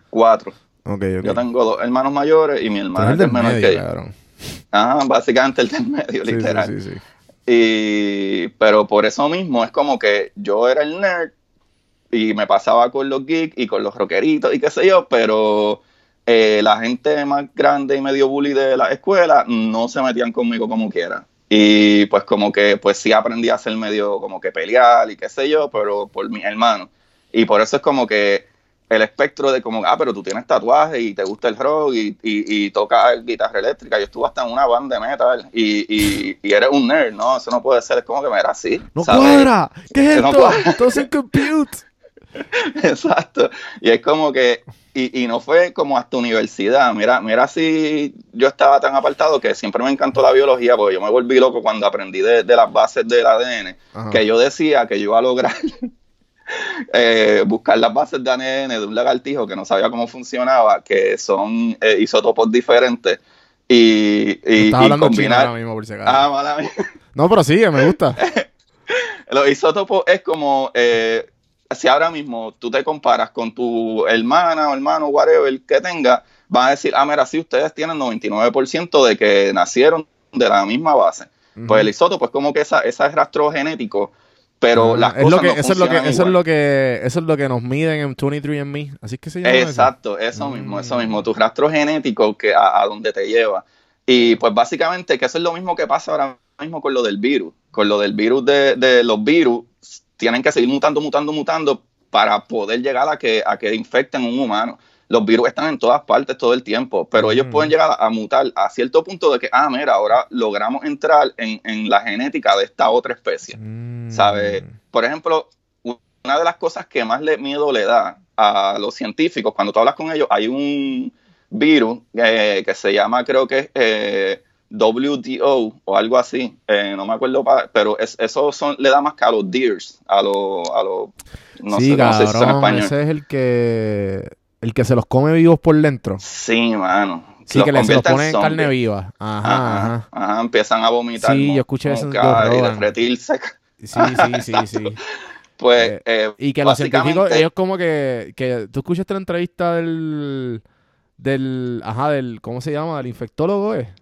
Speaker 2: Cuatro.
Speaker 1: Ok, ok.
Speaker 2: Yo tengo dos hermanos mayores y mi
Speaker 1: eres
Speaker 2: es
Speaker 1: del
Speaker 2: menor
Speaker 1: medio,
Speaker 2: que yo. Ajá, básicamente el del medio,
Speaker 1: Sí,
Speaker 2: literal.
Speaker 1: sí, sí, sí.
Speaker 2: Y, pero por eso mismo es como que yo era el nerd y me pasaba con los geeks y con los rockeritos y qué sé yo, pero eh, la gente más grande y medio bully de la escuela no se metían conmigo como quiera. Y pues como que pues sí aprendí a ser medio como que pelear y qué sé yo, pero por mis hermanos. Y por eso es como que el espectro de como, ah, pero tú tienes tatuajes y te gusta el rock y, y, y tocas guitarra eléctrica. Yo estuve hasta en una banda de metal y, y, y eres un nerd, ¿no? Eso no puede ser, es como que me era así.
Speaker 1: ¡No
Speaker 2: ¿sabes?
Speaker 1: cuadra! ¿Qué es
Speaker 2: No
Speaker 1: esto?
Speaker 2: cuadra.
Speaker 1: Todo en compute.
Speaker 2: Exacto. Y es como que, y, y no fue como hasta universidad. Mira, mira si yo estaba tan apartado que siempre me encantó la biología, porque yo me volví loco cuando aprendí de, de las bases del ADN,
Speaker 1: Ajá.
Speaker 2: que yo decía que yo iba a lograr eh, buscar las bases de ADN de un lagartijo que no sabía cómo funcionaba, que son eh, isótopos diferentes. Y, y,
Speaker 1: Estás
Speaker 2: y
Speaker 1: hablando chino
Speaker 2: combinar.
Speaker 1: ahora mismo, por si acaso.
Speaker 2: Ah, mala mía.
Speaker 1: No, pero sigue, me gusta.
Speaker 2: Los isótopos es como eh, si ahora mismo tú te comparas con tu hermana o hermano, whatever que tenga, van a decir, ah, mira, sí, ustedes tienen 99% de que nacieron de la misma base. Pues el isótopo es como que esa, ese rastro genético, pero las
Speaker 1: es
Speaker 2: cosas
Speaker 1: lo que,
Speaker 2: no
Speaker 1: eso es lo que eso es lo que eso es lo que nos miden en 23andMe así que se llama?
Speaker 2: Exacto, eso
Speaker 1: Mm.
Speaker 2: mismo, eso mismo, tu rastro genético que a, a donde te lleva. Y pues básicamente que eso es lo mismo que pasa ahora mismo con lo del virus, con lo del virus de, de los virus, tienen que seguir mutando, mutando, mutando para poder llegar a que, a que infecten a un humano. Los virus están en todas partes todo el tiempo, pero ellos
Speaker 1: Mm.
Speaker 2: pueden llegar a, a mutar a cierto punto de que, ah, mira, ahora logramos entrar en, en la genética de esta otra especie.
Speaker 1: Mm.
Speaker 2: ¿sabes? Por ejemplo, una de las cosas que más le, miedo le da a los científicos, cuando tú hablas con ellos, hay un virus eh, que se llama, creo que es eh, WDO o algo así, eh, no me acuerdo, pero eso son, le da más que a los deers, a los, a los
Speaker 1: no sé cómo se dice en español. Ese es el que, el que se los come vivos por dentro.
Speaker 2: Sí, mano.
Speaker 1: Sí, que les, se los ponen en carne viva. Ajá,
Speaker 2: ajá, empiezan a vomitar.
Speaker 1: Sí, yo escuché eso.
Speaker 2: Y derretirse.
Speaker 1: Sí, sí, sí, sí.
Speaker 2: pues, eh,
Speaker 1: eh, y que los científicos, ellos como que, que, tú escuchaste la entrevista del, del, ajá, del, ¿cómo se llama? Del infectólogo, ¿eh?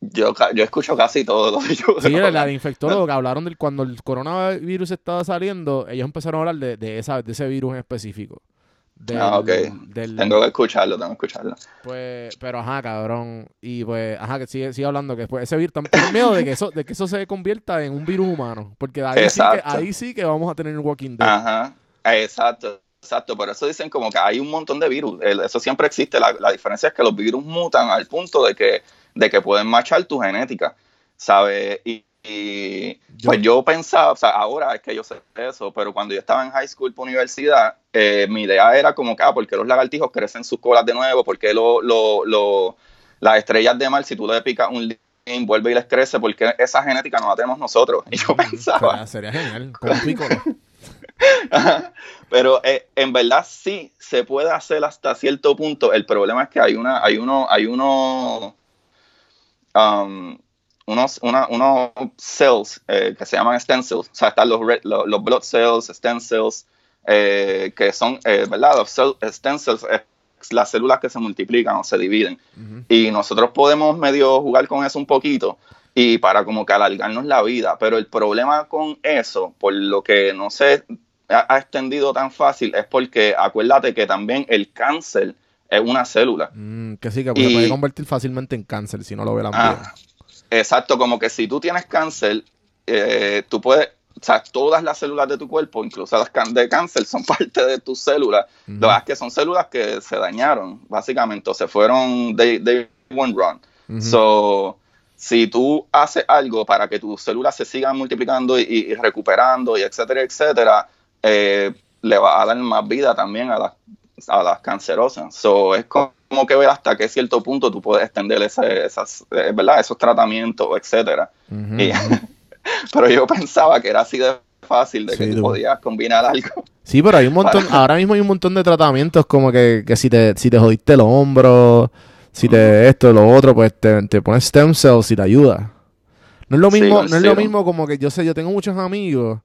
Speaker 2: Yo, yo escucho casi todo. Yo
Speaker 1: sí, la de infectólogo que hablaron del cuando el coronavirus estaba saliendo, ellos empezaron a hablar de, de, esa, de ese virus en específico.
Speaker 2: Ah, ok. tengo que escucharlo, tengo que escucharlo.
Speaker 1: Pues, pero ajá, cabrón. Y pues, ajá, que sigue, sigue hablando que pues, ese virus, tengo miedo de que eso, de que eso se convierta en un virus humano. Porque ahí sí, que, ahí sí que vamos a tener un Walking Dead.
Speaker 2: Ajá, exacto. Exacto, por eso dicen como que hay un montón de virus. Eso siempre existe. La, la diferencia es que los virus mutan al punto de que de que pueden machar tu genética, ¿sabes? Y, pues yo pensaba, o sea, ahora es que yo sé eso, pero cuando yo estaba en high school, universidad, eh, mi idea era como que, ah, ¿por qué los lagartijos crecen sus colas de nuevo? ¿Por qué lo, lo, las estrellas de mar, si tú le picas un link, vuelve y les crece? porque esa genética no la tenemos nosotros? Y yo pensaba...
Speaker 1: Sería, genial,
Speaker 2: Pero eh, en verdad sí se puede hacer hasta cierto punto. El problema es que hay una, hay uno, hay uno um, unos, unos cells eh, que se llaman stem cells, o sea, están los, los, blood cells, stem cells, eh, que son, eh, ¿verdad? Los stem cells es las células que se multiplican o se dividen. Y nosotros podemos medio jugar con eso un poquito y para como que alargarnos la vida. Pero el problema con eso, por lo que no se ha, extendido tan fácil, es porque acuérdate que también el cáncer es una célula.
Speaker 1: Mm, que sí, que se puede convertir fácilmente en cáncer si no lo ve la ah,
Speaker 2: Exacto, como que si tú tienes cáncer, eh, tú puedes, o sea, todas las células de tu cuerpo, incluso las de cáncer, son parte de tus células. Lo que es que son células que se dañaron, básicamente, o se fueron, de one run. So, si tú haces algo para que tus células se sigan multiplicando y, recuperando, y etcétera, etcétera, eh, le va a dar más vida también a las a las cancerosas. So, es como que ver hasta qué cierto punto tú puedes extender ese, esas, eh, ¿verdad? esos tratamientos, etcétera. pero yo pensaba que era así de fácil de que tú, podías combinar algo.
Speaker 1: Sí, pero hay un montón, ahora mismo hay un montón de tratamientos como que, que si te, si te jodiste el hombro, si te esto, lo otro, pues te, te pones stem cells y te ayuda. No es lo mismo, no es lo mismo como que yo sé, yo tengo muchos amigos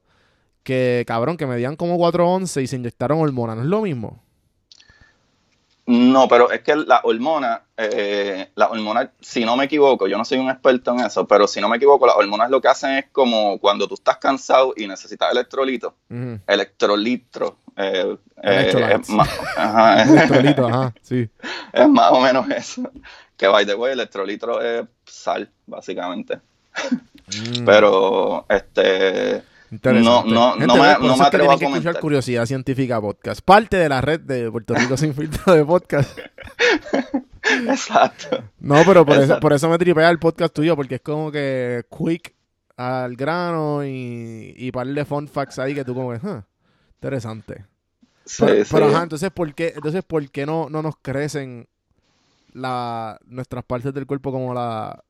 Speaker 1: que, cabrón, que medían como 411 y se inyectaron hormonas, no es lo mismo.
Speaker 2: No, pero es que la hormona, eh, la hormona, si no me equivoco, yo no soy un experto en eso, pero si no me equivoco, las hormonas lo que hacen es como cuando tú estás cansado y necesitas electrolito, electrolitro, eh, eh, es más, ajá, electrolito, ajá, sí. Es más o menos eso. Que by the way, electrolitro es sal, básicamente. Mm. Pero, este no, no, no me, no me atrevo a comentar. escuchar
Speaker 1: Curiosidad Científica Podcast. Parte de la red de Puerto Rico Sin Filtro de Podcast.
Speaker 2: Exacto.
Speaker 1: No, pero por eso, por eso me tripea el podcast tuyo, porque es como que quick al grano y, y par de fun facts ahí que tú como que, interesante. Sí, pero, sí. pero ajá, entonces ¿por qué, entonces, ¿por qué no, no nos crecen la, nuestras partes del cuerpo como la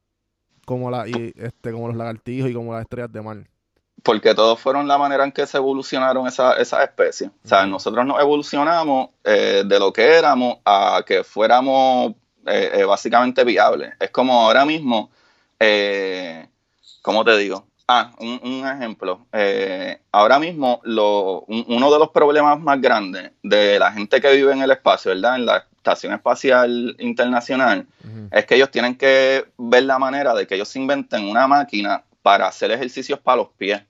Speaker 1: como la y, este como los lagartijos y como las estrellas de mar?
Speaker 2: Porque todos fueron la manera en que se evolucionaron esas esa especies. O sea, nosotros nos evolucionamos eh, de lo que éramos a que fuéramos eh, eh, básicamente viables. Es como ahora mismo, ¿cómo te digo? Ah, un, ejemplo. ahora mismo, lo, uno de los problemas más grandes de la gente que vive en el espacio, ¿verdad? En la Estación Espacial Internacional, es que ellos tienen que ver la manera de que ellos inventen una máquina para hacer ejercicios para los pies.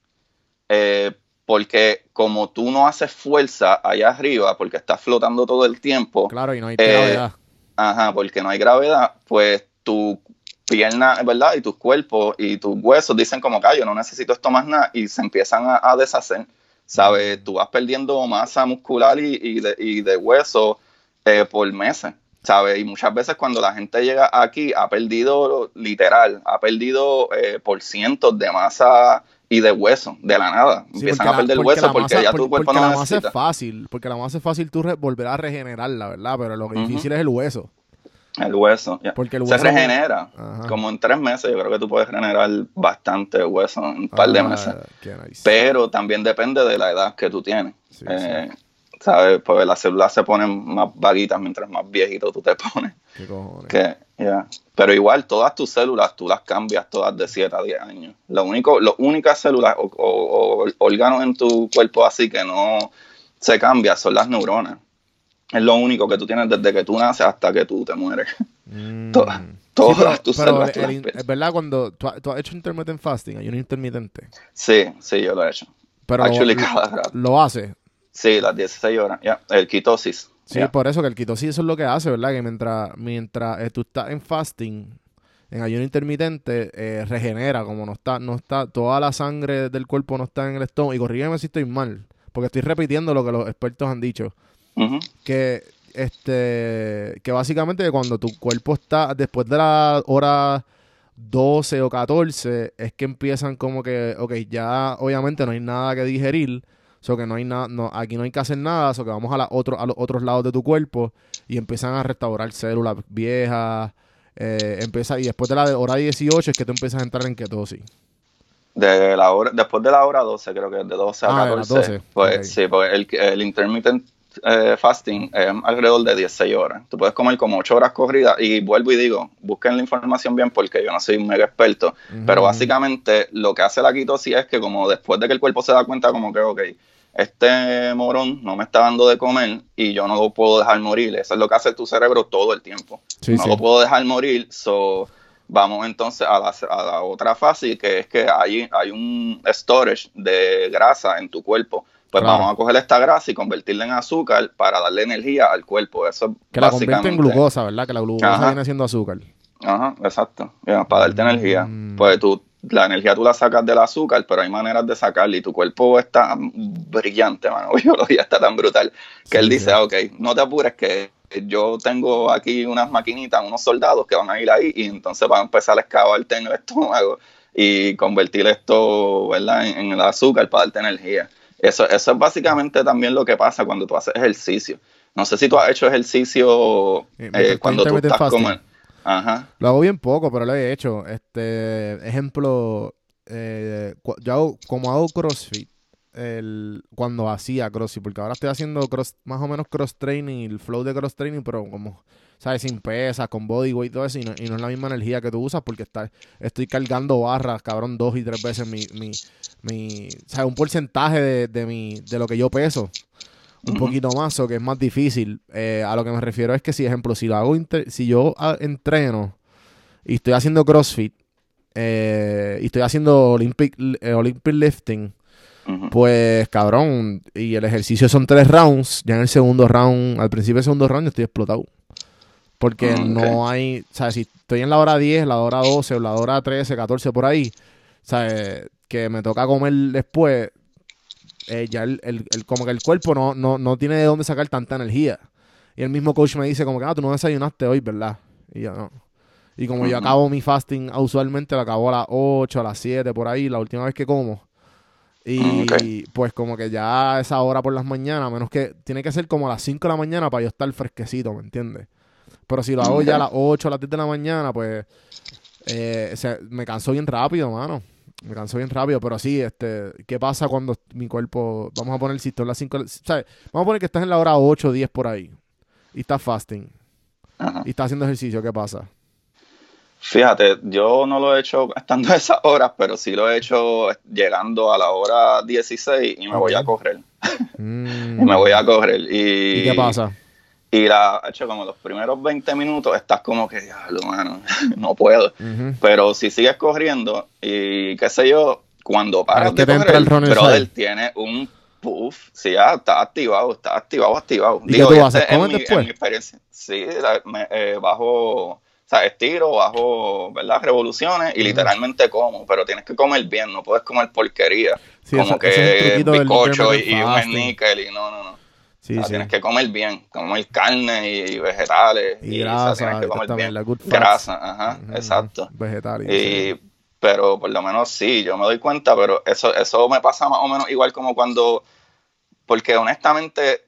Speaker 2: Eh, porque como tú no haces fuerza allá arriba, porque estás flotando todo el tiempo.
Speaker 1: Claro, y no hay gravedad. Eh,
Speaker 2: ajá, porque no hay gravedad, pues tu pierna, ¿verdad? Y tu cuerpo y tus huesos dicen como que yo no necesito esto más nada y se empiezan a, deshacer. ¿Sabes? Tú vas perdiendo masa muscular y, de, hueso eh, por meses. ¿sabes? Y muchas veces cuando la gente llega aquí ha perdido, literal, ha perdido por cientos de masa y de hueso, de la nada.
Speaker 1: Sí,
Speaker 2: Empiezan
Speaker 1: porque
Speaker 2: a perder
Speaker 1: la-
Speaker 2: hueso
Speaker 1: la
Speaker 2: porque
Speaker 1: masa-
Speaker 2: ya
Speaker 1: por-
Speaker 2: tu cuerpo
Speaker 1: porque
Speaker 2: no
Speaker 1: la masa es fácil, porque la masa es fácil tú volver a regenerarla, ¿verdad? Pero lo
Speaker 2: Ujú.
Speaker 1: difícil es el hueso.
Speaker 2: El hueso, ya.
Speaker 1: Porque el
Speaker 2: Se
Speaker 1: hueso
Speaker 2: regenera.
Speaker 1: Ajá.
Speaker 2: Como en tres meses, yo creo que tú puedes regenerar bastante hueso en un par de
Speaker 1: Ah,
Speaker 2: meses.
Speaker 1: nice.
Speaker 2: Pero también depende de la edad que tú tienes.
Speaker 1: Sí,
Speaker 2: Eh, ¿Sabes? Pues las células se ponen más vaguitas mientras más viejito tú te pones.
Speaker 1: Qué cojones.
Speaker 2: Que, ya. Pero igual, todas tus células tú las cambias todas de 7 a 10 años. Lo único, las únicas células o, o- o órganos en tu cuerpo así que no se cambian son las neuronas. Es lo único que tú tienes desde que tú naces hasta que tú te mueres.
Speaker 1: Mm.
Speaker 2: Todas-
Speaker 1: Sí,
Speaker 2: todas
Speaker 1: pero-
Speaker 2: tus
Speaker 1: pero
Speaker 2: células
Speaker 1: el es verdad cuando tú, tú has hecho intermittent fasting, hay un intermitente,
Speaker 2: Sí, sí, yo lo he hecho.
Speaker 1: pero
Speaker 2: Actually,
Speaker 1: lo, lo hace.
Speaker 2: Sí, las 16 horas. Ya, el ketosis.
Speaker 1: Sí, por eso que el ketosis eso es lo que hace, ¿verdad? Que mientras, mientras eh, tú estás en fasting, en ayuno intermitente, eh, regenera, como no está, no está, toda la sangre del cuerpo no está en el estómago. Y corrígeme si estoy mal, porque estoy repitiendo lo que los expertos han dicho. Que este, que básicamente cuando tu cuerpo está, después de la hora 12 o 14, es que empiezan como que, ok, ya obviamente no hay nada que digerir. So que no hay nada, no, aquí no hay que hacer nada, so que vamos a, la otro, a los otros lados de tu cuerpo y empiezan a restaurar células viejas, eh, empieza, y después de la hora 18 es que tú empiezas a entrar en ketosis.
Speaker 2: De la hora, después de la hora 12, creo que es de 12 a
Speaker 1: Ah, de las
Speaker 2: 14.
Speaker 1: 12,
Speaker 2: Pues sí, pues el, el intermittent eh, fasting es alrededor de 16 horas. Tú puedes comer como 8 horas corridas y vuelvo y digo, busquen la información bien porque yo no soy un mega experto, pero básicamente lo que hace la ketosis es que como después de que el cuerpo se da cuenta como que, ok, este morón no me está dando de comer y yo no lo puedo dejar morir. Eso es lo que hace tu cerebro todo el tiempo.
Speaker 1: Sí,
Speaker 2: no
Speaker 1: sí.
Speaker 2: lo puedo dejar morir, so vamos entonces a la, a la otra fase que es que hay, hay un storage de grasa en tu cuerpo. Pues
Speaker 1: Claro.
Speaker 2: vamos a coger esta grasa y convertirla en azúcar para darle energía al cuerpo. Eso es
Speaker 1: Que la convierte en glucosa, ¿verdad? Que la glucosa
Speaker 2: Ajá.
Speaker 1: viene siendo azúcar.
Speaker 2: Ajá, exacto. Para darte
Speaker 1: Mm.
Speaker 2: energía. Pues tú, la energía tú la sacas del azúcar, pero hay maneras de sacarla y tu cuerpo está brillante, mano. Biología está tan brutal que
Speaker 1: Sí,
Speaker 2: él dice, ah, ok, no te apures que yo tengo aquí unas maquinitas, unos soldados que van a ir ahí y entonces van a empezar a excavarte en el estómago y convertir esto, ¿verdad?, en, en el azúcar para darte energía. Eso, eso es básicamente también lo que pasa cuando tú haces ejercicio. No sé si tú has hecho ejercicio
Speaker 1: Eh,
Speaker 2: eh, cuando tú estás como...
Speaker 1: Lo hago bien poco, pero lo he hecho. Este, ejemplo, eh, yo hago, como hago CrossFit, el, cuando hacía CrossFit, porque ahora estoy haciendo cross, más o menos cross training, el flow de cross training, pero como, ¿sabes? Sin pesas, con bodyweight y todo eso, y no, y no es la misma energía que tú usas porque está, estoy cargando barras, cabrón, dos y tres veces mi, mi, mi, ¿sabes? Un porcentaje de, de mi, de lo que yo peso. Un poquito más, o que es más difícil. Eh, a lo que me refiero es que, si ejemplo, si lo hago, si yo ah, entreno y estoy haciendo CrossFit eh, y estoy haciendo Olympic, eh, Olympic lifting, pues cabrón, y el ejercicio son tres rounds, ya en el segundo round, al principio del segundo round yo estoy explotado. Porque
Speaker 2: Mm,
Speaker 1: no hay, o sea, si estoy en la hora 10, la hora 12 o la hora 13, 14 por ahí, o sea, que me toca comer después, eh, ya el, el- el- como que el cuerpo no, no, no tiene de dónde sacar tanta energía. Y el mismo coach me dice como que, ah, tú no desayunaste hoy, ¿verdad? Y yo no. Y como yo acabo mi fasting, ah, usualmente lo acabo a las 8, a las 7, por ahí, la última vez que como. Y
Speaker 2: ok.
Speaker 1: pues como que ya a esa hora por las mañanas, menos que tiene que ser como a las 5 de la mañana para yo estar fresquecito, ¿me entiendes? Pero si lo hago ya a las 8, a las 10 de la mañana, pues eh, se- me canso bien rápido, mano. Me canso bien rápido, pero sí, este, ¿qué pasa cuando mi cuerpo, vamos a poner si estoy en las 5, ¿sabes? Vamos a poner que estás en la hora 8 o 10 por ahí y estás fasting
Speaker 2: Ajá.
Speaker 1: y estás haciendo ejercicio, ¿qué pasa?
Speaker 2: Fíjate, yo no lo he hecho estando a esas horas, pero sí lo he hecho llegando a la hora 16 y me voy a correr.
Speaker 1: Mm.
Speaker 2: Y me voy a correr. ¿Y,
Speaker 1: ¿Y qué pasa?
Speaker 2: Y la, hecho como los primeros 20 minutos estás como que, diablo, mano, no puedo. Pero si sigues corriendo y qué sé yo, cuando paras de correr,
Speaker 1: el
Speaker 2: brother, tiene un puff, sí, ya está activado, está activado, activado.
Speaker 1: ¿Y qué tú haces?
Speaker 2: este, en,
Speaker 1: ¿Comes
Speaker 2: mi,
Speaker 1: después?
Speaker 2: en mi experiencia, sí, la- me, eh, bajo, o sea, estiro, bajo, ¿verdad? Revoluciones y literalmente como, pero tienes que comer bien, no puedes comer porquería,
Speaker 1: Sí,
Speaker 2: como
Speaker 1: es
Speaker 2: que
Speaker 1: del
Speaker 2: bizcocho y, y un sneaker y no, no, no.
Speaker 1: Sí,
Speaker 2: O sea,
Speaker 1: sí.
Speaker 2: Tienes que comer bien, comer carne y vegetales.
Speaker 1: Y
Speaker 2: o sea,
Speaker 1: grasa,
Speaker 2: tienes que comer bien.
Speaker 1: la good fats.
Speaker 2: Grasa, ajá,
Speaker 1: Ujú,
Speaker 2: exacto.
Speaker 1: Vegetales.
Speaker 2: Y pero por lo menos sí, yo me doy cuenta, pero eso, eso me pasa más o menos igual como cuando, porque honestamente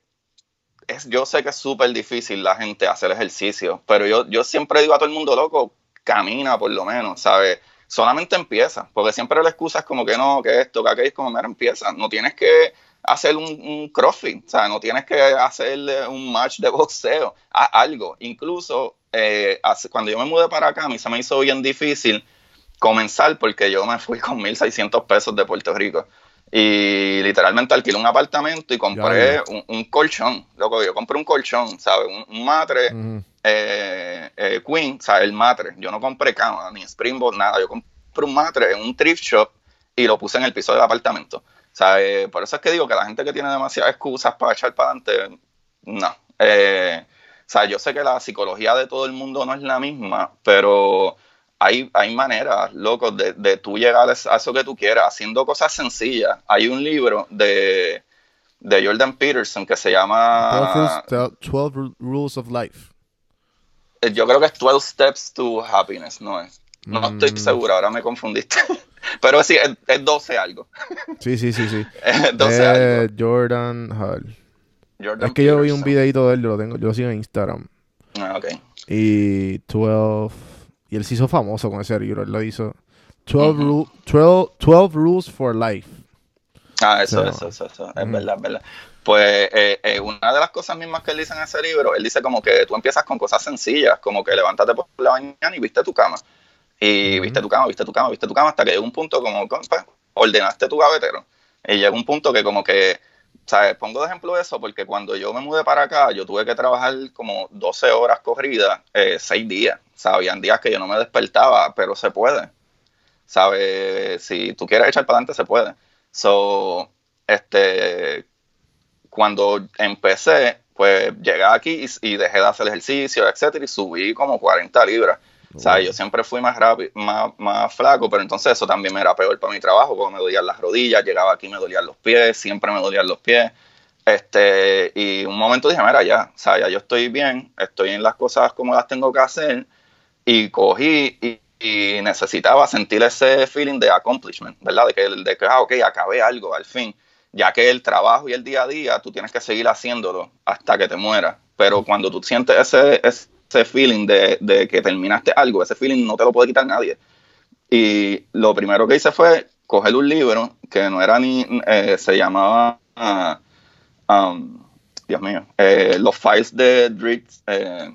Speaker 2: es, yo sé que es súper difícil la gente hacer ejercicio, pero yo, yo siempre digo a todo el mundo, loco, camina por lo menos, ¿sabes? Solamente empieza, porque siempre la excusa es como que no, que esto, que aquello es como, mira, empieza. No tienes que hacer un, un crossfit, o sea, no tienes que hacer un match de boxeo, haz algo. Incluso eh, cuando yo me mudé para acá, a mí se me hizo bien difícil comenzar porque yo me fui con 1.600 pesos de Puerto Rico. Y literalmente alquilé un apartamento y compré un, colchón. Loco, yo compré un colchón, ¿sabes? Un, matre eh, eh, Queen, ¿sabes? El matre. Yo no compré cama, ni Springboard, nada. Yo compré un matre en un thrift shop y lo puse en el piso del apartamento. ¿Sabes? Por eso es que digo que la gente que tiene demasiadas excusas para echar para adelante, no. Eh, o sea, yo sé que la psicología de todo el mundo no es la misma, pero hay, hay maneras, loco, de, de tú llegar a eso que tú quieras, haciendo cosas sencillas. Hay un libro de, de Jordan Peterson que se llama
Speaker 1: 12, Rules of Life.
Speaker 2: Eh, yo creo que es 12 Steps to Happiness, ¿no es? No estoy mm. seguro, ahora me confundiste. Pero sí, es, 12 algo.
Speaker 1: Sí, sí, sí, sí. 12 algo. Jordan Hall. es que yo vi un videito de él, lo tengo, yo lo sigo en Instagram.
Speaker 2: Ah, ok.
Speaker 1: Y 12 y él se hizo famoso con ese libro. Él lo hizo 12, 12, Rules for Life.
Speaker 2: Ah, eso, eso, eso, eso. Es verdad, es verdad. Pues eh, eh, una de las cosas mismas que él dice en ese libro, él dice como que tú empiezas con cosas sencillas, como que levántate por la mañana y viste tu cama. Y viste tu cama, viste tu cama, viste tu cama, hasta que llega un punto como, pues, ordenaste tu gavetero. Y llega un punto que como que ¿sabes? Pongo de ejemplo eso porque cuando yo me mudé para acá, yo tuve que trabajar como 12 horas corridas, eh, 6 días. ¿sabes? Habían días que yo no me despertaba, pero se puede. ¿Sabes? Si tú quieres echar para adelante, se puede. So, este, cuando empecé, pues llegué aquí y, dejé de hacer ejercicio, etcétera, y subí como 40 libras. O sea, yo siempre fui más rápido, más, más flaco, pero entonces eso también me era peor para mi trabajo, porque me dolían las rodillas, llegaba aquí y me dolían los pies, siempre me dolían los pies. Este, y un momento dije, mira, ya, o sea, ya yo estoy bien, estoy en las cosas como las tengo que hacer, y cogí y, necesitaba sentir ese feeling de accomplishment, ¿verdad? De que, de que, ah, ok, acabé algo al fin, ya que el trabajo y el día a día, tú tienes que seguir haciéndolo hasta que te mueras, pero cuando tú sientes ese, ese ese feeling de, que terminaste algo, ese feeling no te lo puede quitar nadie. Y lo primero que hice fue coger un libro que no era ni, eh, se llamaba, um, Dios mío, eh, los files de Dritz, eh,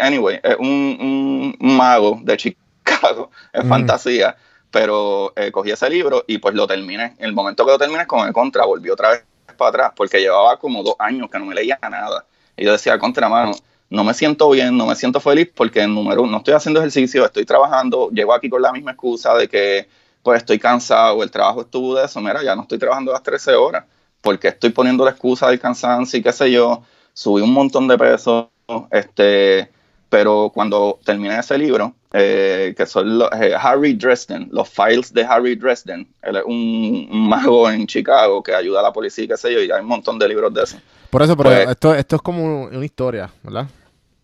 Speaker 2: anyway, es un, mago de Chicago, es mm. fantasía, pero cogí ese libro y pues lo terminé. En el momento que lo terminé, con el contra, volví otra vez para atrás, porque llevaba como dos años que no me leía nada. Y yo decía, contra mano, no me siento bien, no me siento feliz porque, número uno, no estoy haciendo ejercicio, estoy trabajando, llego aquí con la misma excusa de que pues estoy cansado, el trabajo estuvo de eso, mira, ya no estoy trabajando las 13 horas, porque estoy poniendo la excusa del cansancio y qué sé yo, subí un montón de peso, este, pero cuando terminé ese libro, eh, que son los, eh, Harry Dresden, los files de Harry Dresden, él es un, mago en Chicago que ayuda a la policía y qué sé yo, y hay un montón de libros de eso.
Speaker 1: Por eso, pero pues esto, esto es como una historia, ¿verdad?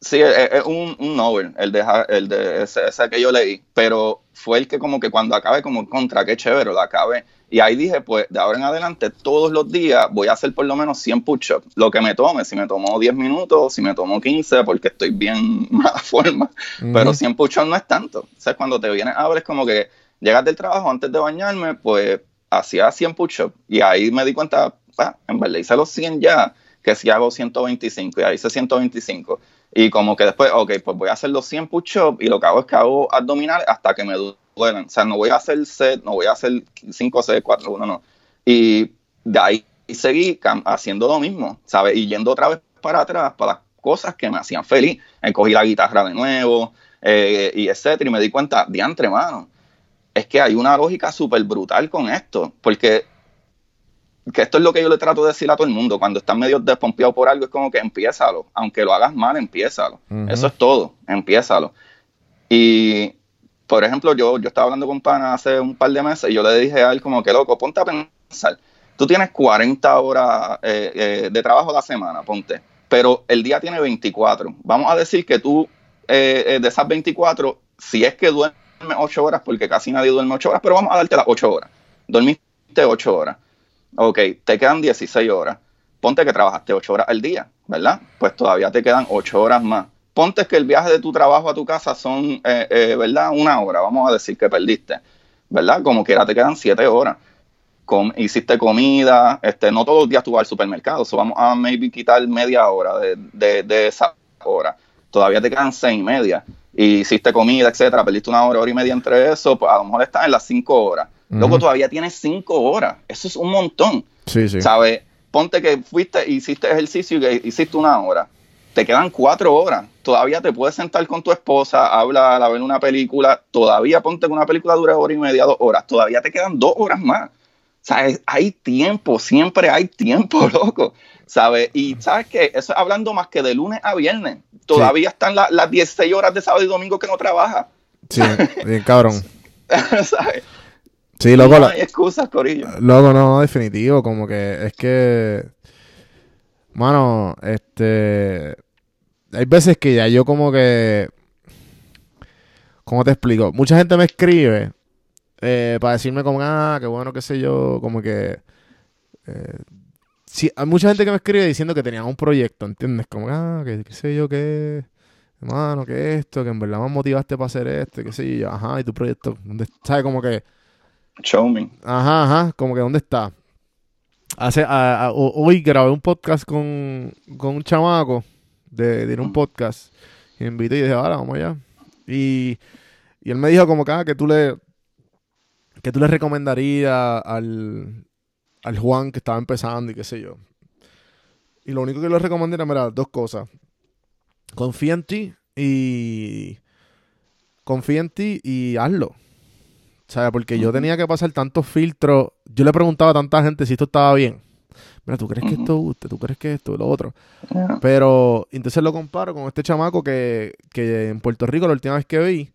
Speaker 2: Sí, es, un, un, novel, el de, el de ese, que yo leí, pero fue el que como que cuando acabe como contra, qué chévere, lo acabe. Y ahí dije, pues de ahora en adelante, todos los días voy a hacer por lo menos 100 push-ups, lo que me tome, si me tomó 10 minutos, si me tomó 15, porque estoy bien mala forma, pero 100 push-ups no es tanto. O sea, cuando te vienes a ver es como que llegas del trabajo antes de bañarme, pues hacía 100 push-ups y ahí me di cuenta, ah, en verdad hice los 100 ya, que si hago 125 y ahí hice 125 y como que después, ok, pues voy a hacer los 100 push-ups y lo que hago es que hago abdominales hasta que me duelen. O sea, no voy a hacer set, no voy a hacer 5, 6, 4, 1, no. Y de ahí seguí haciendo lo mismo, ¿sabes? Y yendo otra vez para atrás para las cosas que me hacían feliz. Cogí la guitarra de nuevo, eh, y etcétera. Y me di cuenta, de mano, es que hay una lógica súper brutal con esto. Porque que esto es lo que yo le trato de decir a todo el mundo, cuando estás medio despompeado por algo, es como que empiézalo, aunque lo hagas mal, empiézalo. Eso es todo, empiézalo. Y, por ejemplo, yo, yo estaba hablando con Pana hace un par de meses y yo le dije a él como que, loco, ponte a pensar, tú tienes 40 horas eh, eh, de trabajo a la semana, ponte, pero el día tiene 24. Vamos a decir que tú, eh, de esas 24, si es que duermes ocho horas porque casi nadie duerme ocho horas, pero vamos a darte las ocho horas. Dormiste ocho horas. Ok, te quedan 16 horas. Ponte que trabajaste ocho horas al día, ¿verdad? Pues todavía te quedan ocho horas más. Ponte que el viaje de tu trabajo a tu casa son, eh, eh, ¿verdad? Una hora, vamos a decir que perdiste, ¿verdad? Como quiera te quedan siete horas. hiciste comida, este, no todos los días tú vas al supermercado, vamos a maybe quitar media hora de, de, de esa hora. Todavía te quedan seis y media y hiciste comida, etcétera, perdiste una hora, hora y media entre eso, pues a lo mejor estás en las cinco horas. Luego todavía tienes cinco horas. Eso es un montón.
Speaker 1: Sí, sí.
Speaker 2: ¿Sabes? Ponte que fuiste, hiciste ejercicio y hiciste una hora. Te quedan cuatro horas. Todavía te puedes sentar con tu esposa, hablar, a ver una película. Todavía ponte que una película dure hora y media, dos horas. Todavía te quedan dos horas más. ¿Sabes? Hay tiempo, siempre hay tiempo, loco. ¿Sabes? Y sabes que eso es hablando más que de lunes a viernes. Todavía están las 16 horas de sábado y domingo que no trabaja.
Speaker 1: Sí, bien cabrón.
Speaker 2: ¿Sabes?
Speaker 1: Sí, loco.
Speaker 2: No hay excusas, Corillo.
Speaker 1: Loco, no, definitivo. Como que es que. Mano, este. Hay veces que ya yo como que. ¿Cómo te explico? Mucha gente me escribe eh, para decirme como, ah, qué bueno, qué sé yo, como que... Eh, sí, hay mucha gente que me escribe diciendo que tenían un proyecto, ¿entiendes? Como, ah, qué, qué sé yo, qué... Hermano, que esto, que en verdad me motivaste para hacer esto, qué sé yo, ajá, y tu proyecto, ¿dónde ¿sabes? Como que...
Speaker 2: Show me.
Speaker 1: Ajá, ajá, como que ¿dónde está? Hace, hoy grabé un podcast con, con un chamaco de, de un podcast. Y me invité y dije, ahora vamos allá. Y, y él me dijo como que, ah, que tú le que tú le recomendarías al, al Juan que estaba empezando y qué sé yo. Y lo único que le recomendaría era, dos cosas. Confía en ti y... Confía en ti y hazlo. ¿Sabes? Porque yo tenía que pasar tantos filtros. Yo le preguntaba a tanta gente si esto estaba bien. Mira, ¿tú crees que esto guste? ¿Tú crees que esto? Lo otro. Pero entonces lo comparo con este chamaco que, que en Puerto Rico la última vez que vi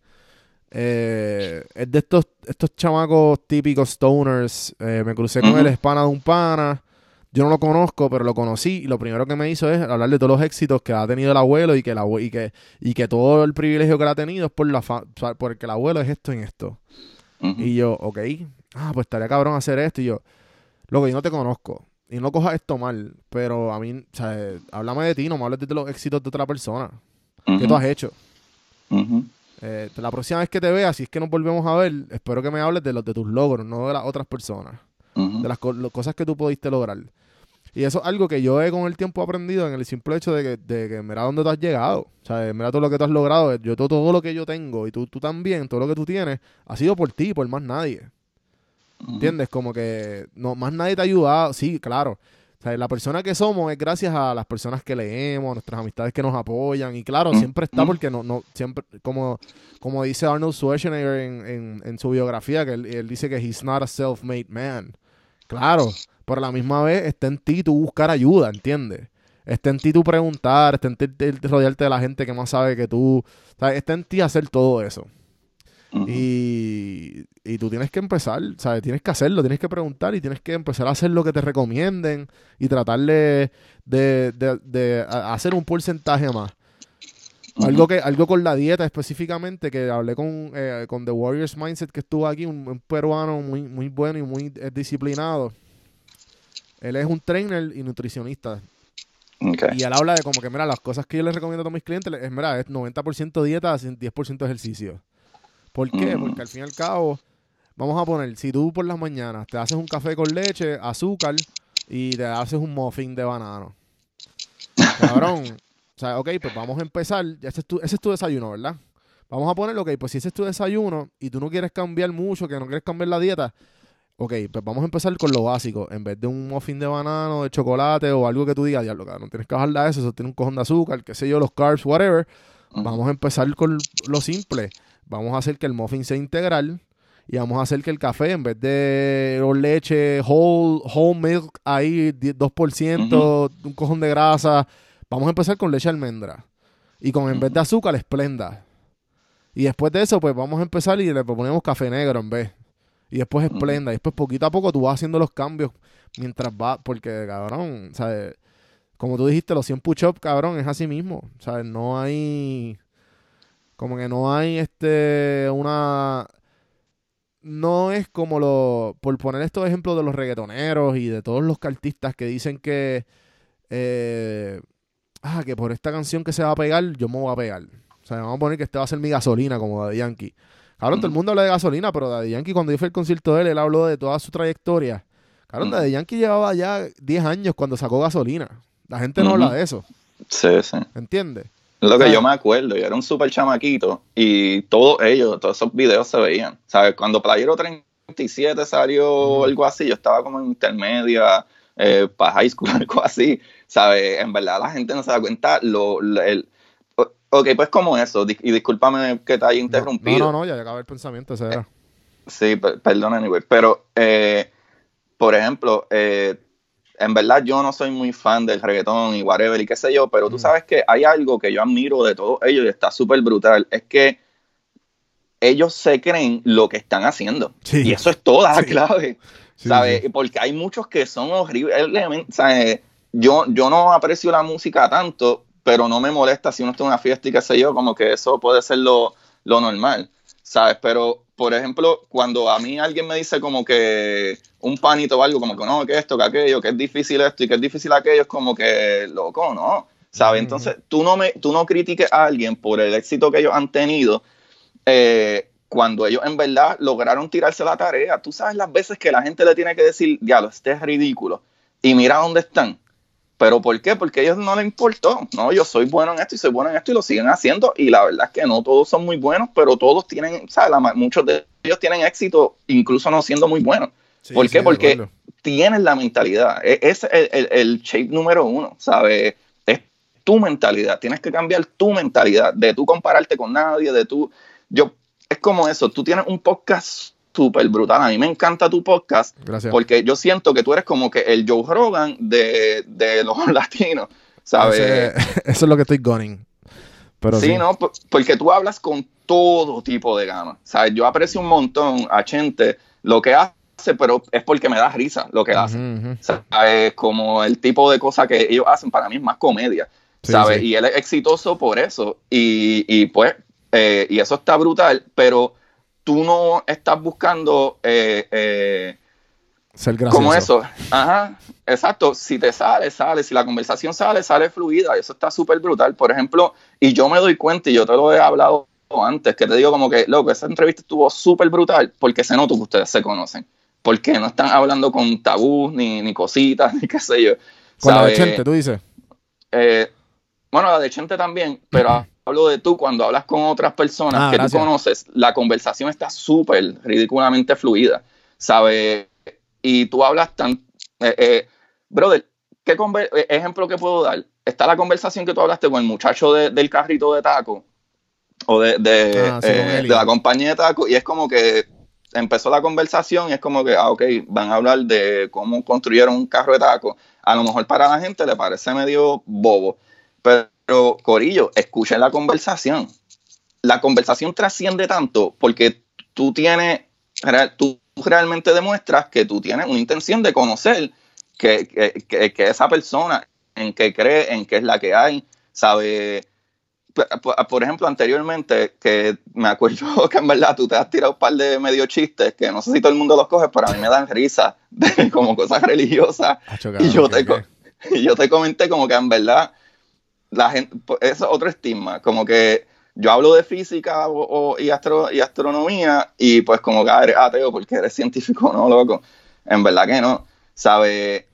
Speaker 1: eh, es de estos, estos chamacos típicos stoners. Eh, me crucé con él, es pana de un pana. Yo no lo conozco, pero lo conocí y lo primero que me hizo es hablar de todos los éxitos que ha tenido el abuelo y que, el y que, y que todo el privilegio que él ha tenido es por la porque el abuelo es esto en esto. Y yo, ok, ah, pues estaría cabrón hacer esto. Y yo, loco, yo no te conozco. Y no cojas esto mal, pero a mí, o sea, háblame de ti, no me hables de los éxitos de otra persona. ¿Qué tú has hecho? Eh, la próxima vez que te vea, si es que nos volvemos a ver, espero que me hables de los de tus logros, no de las otras personas. De las cosas que tú pudiste lograr. Y eso es algo que yo he con el tiempo aprendido en el simple hecho de que, de que mira dónde tú has llegado. O sea, mira todo lo que tú has logrado. Yo todo, todo lo que yo tengo y tú, tú también, todo lo que tú tienes, ha sido por ti, por más nadie. ¿Entiendes? Como que no, más nadie te ha ayudado. Sí, claro. O sea, la persona que somos es gracias a las personas que leemos, a nuestras amistades que nos apoyan. Y claro, siempre está porque no, no, siempre, como, como dice Arnold Schwarzenegger en, en, su biografía, que él, dice que he's not a self-made man. Claro, pero a la misma vez está en ti tú buscar ayuda, ¿entiendes? Está en ti tú preguntar, está en ti rodearte de la gente que más sabe que tú. Sea, está en ti hacer todo eso y, y, tú tienes que empezar, ¿sabes? Tienes que hacerlo, tienes que preguntar y tienes que empezar a hacer lo que te recomienden y tratar de, de, hacer un porcentaje más. Algo que algo con la dieta específicamente, que hablé con, eh, con The Warriors Mindset, que estuvo aquí, un, peruano muy, muy bueno y muy eh, disciplinado. Él es un trainer y nutricionista. Y él habla de como que, mira, las cosas que yo les recomiendo a todos mis clientes es, mira, es 90% dieta, 10% ejercicio. ¿Por qué? Mm. Porque al fin y al cabo, vamos a poner, si tú por las mañanas te haces un café con leche, azúcar y te haces un muffin de banano. Cabrón. O sea, ok, pues vamos a empezar. Ese es, tu, ese es tu desayuno, ¿verdad? Vamos a poner, ok, pues si ese es tu desayuno y tú no quieres cambiar mucho, que no quieres cambiar la dieta, ok, pues vamos a empezar con lo básico. En vez de un muffin de banano, de chocolate o algo que tú digas, diablo, no tienes que bajarle a eso, eso tiene un cojón de azúcar, qué sé yo, los carbs, whatever. Vamos a empezar con lo simple vamos a hacer que el muffin sea integral y vamos a hacer que el café, en vez de leche, whole, whole milk, ahí 2%, un cojón de grasa, vamos a empezar con leche almendra. Y con en vez de azúcar, esplenda. Y después de eso, pues vamos a empezar y le ponemos café negro en vez. Y después esplenda. Y después poquito a poco tú vas haciendo los cambios mientras va, porque cabrón, ¿sabes? Como tú dijiste, los 100 push-ups, cabrón, es así mismo. ¿Sabes? No hay Como que no hay este una no es como lo por poner estos ejemplos de los reggaetoneros y de todos los artistas que dicen que eh, ah, que por esta canción que se va a pegar, yo me voy a pegar. O sea, vamos a poner que este va a ser mi gasolina como Daddy Yankee. Claro, todo el mundo habla de gasolina, pero Daddy Yankee cuando yo fui al concierto de él, él habló de toda su trayectoria. Claro, Daddy Yankee llevaba ya 10 años cuando sacó gasolina. La gente no habla de eso.
Speaker 2: Sí, sí.
Speaker 1: ¿Entiendes?
Speaker 2: Lo que yo me acuerdo, yo era un súper chamaquito y todos ellos, todos esos videos se veían. ¿Sabes? Cuando Playero 37 salió algo así, yo estaba como en intermedia, eh, para high school, algo así. ¿Sabes? En verdad la gente no se da cuenta lo, el, Ok, pues como eso, y discúlpame que te haya interrumpido.
Speaker 1: No, no, no, ya acabé el pensamiento, ese era.
Speaker 2: Sí, perdón, anyway, pero, eh, por ejemplo, eh, en verdad yo no soy muy fan del reggaetón y whatever y qué sé yo, pero tú mm. sabes que hay algo que yo admiro de todos ellos y está súper brutal, es que ellos se creen lo que están haciendo. Y eso es toda la clave, ¿sabes? Porque hay muchos que son horribles. ¿sabes? Yo, yo no aprecio la música tanto, pero no me molesta si uno está en una fiesta y qué sé yo, como que eso puede ser lo, lo normal, ¿sabes? Pero por ejemplo, cuando a mí alguien me dice como que un panito o algo, como que no, que esto, que aquello, que es difícil esto y que es difícil aquello, es como que, loco, ¿no? ¿Sabes? Entonces, tú no, me, tú no critiques a alguien por el éxito que ellos han tenido eh, cuando ellos en verdad lograron tirarse la tarea. Tú sabes las veces que la gente le tiene que decir, diablo, este es ridículo. Y mira dónde están. ¿Pero por qué? Porque a ellos no les importó. No, yo soy bueno en esto y soy bueno en esto y lo siguen haciendo. Y la verdad es que no todos son muy buenos, pero todos tienen, ¿sabes? muchos de ellos tienen éxito, incluso no siendo muy buenos. ¿Por qué? Porque tienen la mentalidad. E, es el, el, shape número uno, ¿sabes? Es tu mentalidad. Tienes que cambiar tu mentalidad. De tú compararte con nadie, de tú. Yo, es como eso. Tú tienes un podcast súper brutal. A mí me encanta tu podcast porque yo siento que tú eres como que el Joe Rogan de, los latinos, ¿sabes?
Speaker 1: eso es lo que estoy gunning. Pero
Speaker 2: sí, no, porque tú hablas con todo tipo de gama. ¿Sabes? Yo aprecio un montón a Chente lo que hace, pero es porque me da risa lo que hace. ¿Sabes? Como el tipo de cosas que ellos hacen para mí es más comedia. ¿Sabes? Y él es exitoso por eso. Y, y pues, eh, y eso está brutal, pero tú no estás buscando eh, eh,
Speaker 1: ser gracioso.
Speaker 2: Como eso. Ajá, exacto. Si te sale, sale. Si la conversación sale, sale fluida. Eso está súper brutal. Por ejemplo, y yo me doy cuenta, y yo te lo he hablado antes, que te digo como que, loco, esa entrevista estuvo súper brutal porque se nota que ustedes se conocen. Porque no están hablando con tabús, ni, ni cositas, ni qué sé yo.
Speaker 1: Con la de Chente, tú dices.
Speaker 2: Eh, bueno, la de Chente también, pero hablo de tú cuando hablas con otras personas ah, que tú conoces, la conversación está súper ridículamente fluida, ¿sabes? Y tú hablas tan... Eh, eh, brother, ¿qué eh, ejemplo que puedo dar? Está la conversación que tú hablaste con el muchacho del carrito de taco o de, de, ah, de la compañía de taco y es como que empezó la conversación y es como que, ah, ok, van a hablar de cómo construyeron un carro de taco. A lo mejor para la gente le parece medio bobo, pero pero, Corillo, escuchen la conversación. La conversación trasciende tanto porque tú tienes, tú realmente demuestras que tú tienes una intención de conocer que, que, que, esa persona, en qué cree, en qué es la que hay, sabe. Por ejemplo, anteriormente, que me acuerdo que en verdad tú te has tirado un par de medio chistes que no sé si todo el mundo los coge, pero a mí me dan risa de, como cosas religiosas. y, yo te, y yo te comenté como que en verdad la gente, es otro estigma, como que yo hablo de física o, y, astro, y astronomía y pues como que eres ateo porque eres científico, no, loco. En verdad que no. ¿Sabe?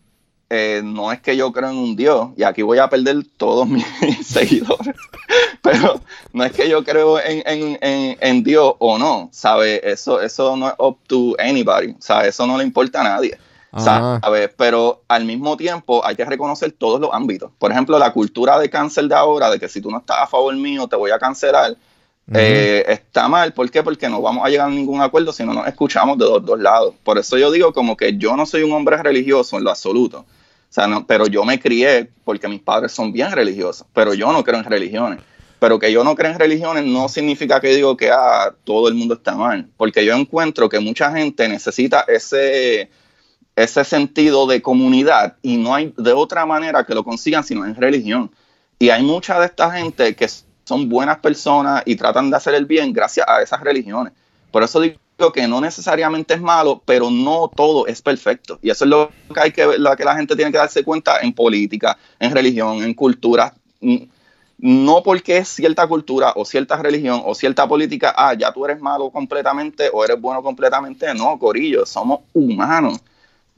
Speaker 2: Eh, no es que yo creo en un Dios, y aquí voy a perder todos mis seguidores, pero no es que yo creo en, en, en, Dios o no, ¿sabe? Eso, eso no es up to anybody, ¿sabe? Eso no le importa a nadie. ¿Sabes? Pero al mismo tiempo hay que reconocer todos los ámbitos. Por ejemplo, la cultura de cáncer de ahora, de que si tú no estás a favor mío, te voy a cancelar, eh, está mal. ¿Por qué? Porque no vamos a llegar a ningún acuerdo si no nos escuchamos de los dos lados. Por eso yo digo como que yo no soy un hombre religioso en lo absoluto. O sea, no, pero yo me crié porque mis padres son bien religiosos, pero yo no creo en religiones. Pero que yo no creo en religiones no significa que digo que ah, todo el mundo está mal, porque yo encuentro que mucha gente necesita ese, ese sentido de comunidad y no hay de otra manera que lo consigan sino en religión. Y hay mucha de esta gente que son buenas personas y tratan de hacer el bien gracias a esas religiones. Por eso digo que no necesariamente es malo, pero no todo es perfecto. Y eso es lo que hay que lo que la gente tiene que darse cuenta en política, en religión, en cultura. No porque es cierta cultura o cierta religión o cierta política, ah, ya tú eres malo completamente o eres bueno completamente. No, Corillo, somos humanos.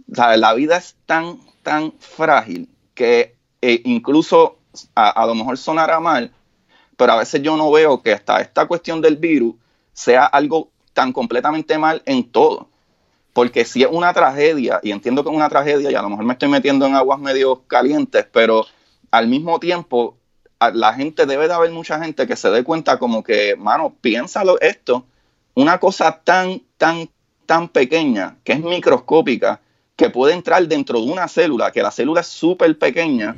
Speaker 2: La vida es tan, tan frágil que eh, incluso a, lo mejor sonará mal, pero a veces yo no veo que hasta esta cuestión del virus sea algo tan completamente mal en todo. Porque si es una tragedia, y entiendo que es una tragedia, y a lo mejor me estoy metiendo en aguas medio calientes, pero al mismo tiempo, la gente debe de haber mucha gente que se dé cuenta como que, mano, piénsalo esto, una cosa tan, tan, tan pequeña, que es microscópica, que puede entrar dentro de una célula, que la célula es súper pequeña,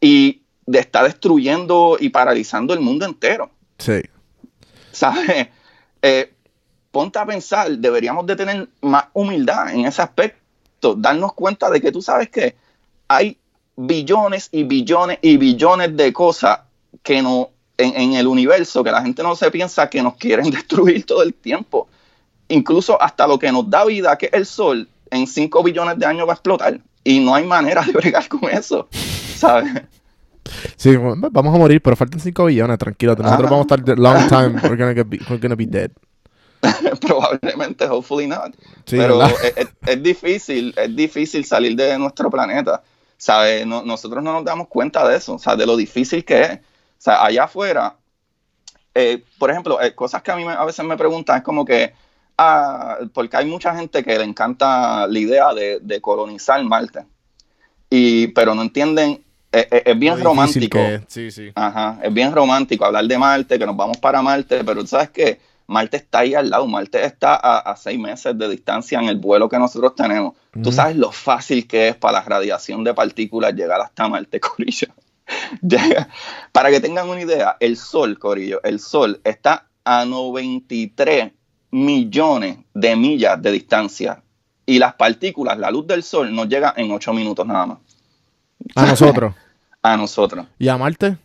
Speaker 2: y está destruyendo y paralizando el mundo entero.
Speaker 1: Sí.
Speaker 2: ¿Sabes? Eh, ponte a pensar, deberíamos de tener más humildad en ese aspecto, darnos cuenta de que tú sabes que hay billones y billones y billones de cosas que no en, el universo que la gente no se piensa que nos quieren destruir todo el tiempo. Incluso hasta lo que nos da vida, que es el sol, en 5 billones de años va a explotar. Y no hay manera de bregar con eso, ¿sabes?
Speaker 1: Sí, vamos a morir, pero faltan 5 billones, tranquilo. Nosotros vamos a estar long time, we're gonna, be, we're gonna be dead.
Speaker 2: Probablemente, hopefully not. Pero es, difícil, es difícil salir de nuestro planeta. ¿Sabes? nosotros no nos damos cuenta de eso, o sea, de lo difícil que es. O sea, allá afuera, eh, por ejemplo, eh, cosas que a mí a veces me preguntan es como que, porque hay mucha gente que le encanta la idea de, colonizar Marte, y, pero no entienden es, es, bien romántico.
Speaker 1: Sí, sí.
Speaker 2: Ajá, es bien romántico hablar de Marte, que nos vamos para Marte, pero sabes que Marte está ahí al lado, Marte está a, seis meses de distancia en el vuelo que nosotros tenemos. Tú sabes lo fácil que es para la radiación de partículas llegar hasta Marte, Corillo. Para que tengan una idea, el Sol, Corillo, el Sol está a 93 millones de millas de distancia y las partículas, la luz del Sol, nos llega en 8 minutos nada más.
Speaker 1: A nosotros.
Speaker 2: a nosotros.
Speaker 1: ¿Y a Marte?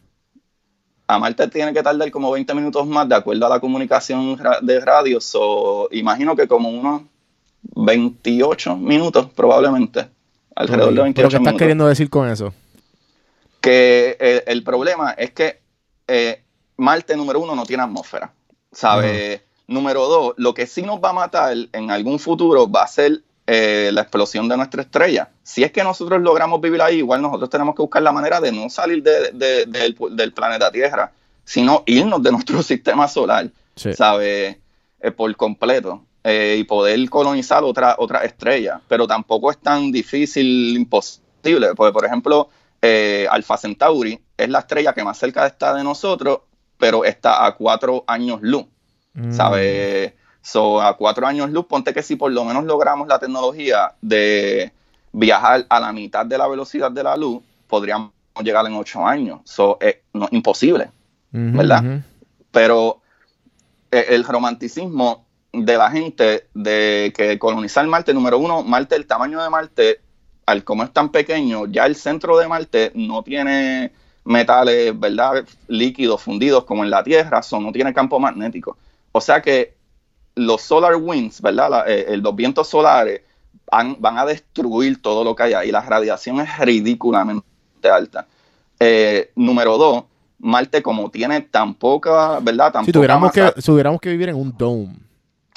Speaker 2: a Marte tiene que tardar como 20 minutos más de acuerdo a la comunicación de radio. So, imagino que como unos 28 minutos probablemente. Alrededor de 28
Speaker 1: ¿Pero qué estás queriendo decir con eso?
Speaker 2: Que eh, el problema es que eh, Marte, número uno, no tiene atmósfera. ¿Sabe? Número dos, lo que sí nos va a matar en algún futuro va a ser eh, la explosión de nuestra estrella. Si es que nosotros logramos vivir ahí, igual nosotros tenemos que buscar la manera de no salir del, planeta Tierra, sino irnos de nuestro sistema solar, ¿sabe? Eh, por completo. Eh, y poder colonizar otra, otra estrella. Pero tampoco es tan difícil, imposible. Porque, por ejemplo, Alpha Centauri es la estrella que más cerca está de nosotros, pero está a cuatro años luz. ¿Sabe? Mm. So, a cuatro años luz, ponte que si por lo menos logramos la tecnología de viajar a la mitad de la velocidad de la luz, podríamos llegar en ocho años. So, es imposible, ¿verdad? Pero eh, el romanticismo de la gente de que colonizar Marte, número uno, Marte, el tamaño de Marte, al como es tan pequeño, ya el centro de Marte no tiene metales, ¿verdad? Líquidos fundidos como en la Tierra, so, no tiene campo magnético. O sea que los solar winds, ¿verdad? Eh, los vientos solares van, a destruir todo lo que hay ahí. La radiación es ridículamente alta. Eh, número dos, Marte como tiene tan poca, ¿verdad?
Speaker 1: si tuviéramos, que, tuviéramos que vivir en un dome.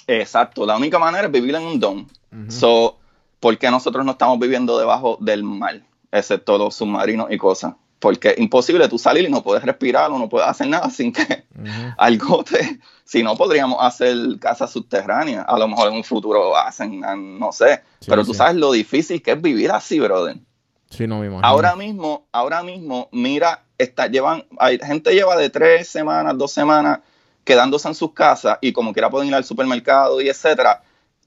Speaker 2: Exacto, la única manera es vivir en un dome. so, ¿Por qué nosotros no estamos viviendo debajo del mar? Excepto los submarinos y cosas porque es imposible tú salir y no puedes respirar o no puedes hacer nada sin que algo te... Si no, podríamos hacer casas subterráneas. A lo mejor en un futuro hacen, no sé. pero tú sabes lo difícil que es vivir así, brother.
Speaker 1: Sí, no me imagino.
Speaker 2: Ahora mismo, ahora mismo, mira, está, llevan, hay, gente lleva de tres semanas, dos semanas quedándose en sus casas y como quiera pueden ir al supermercado y etcétera.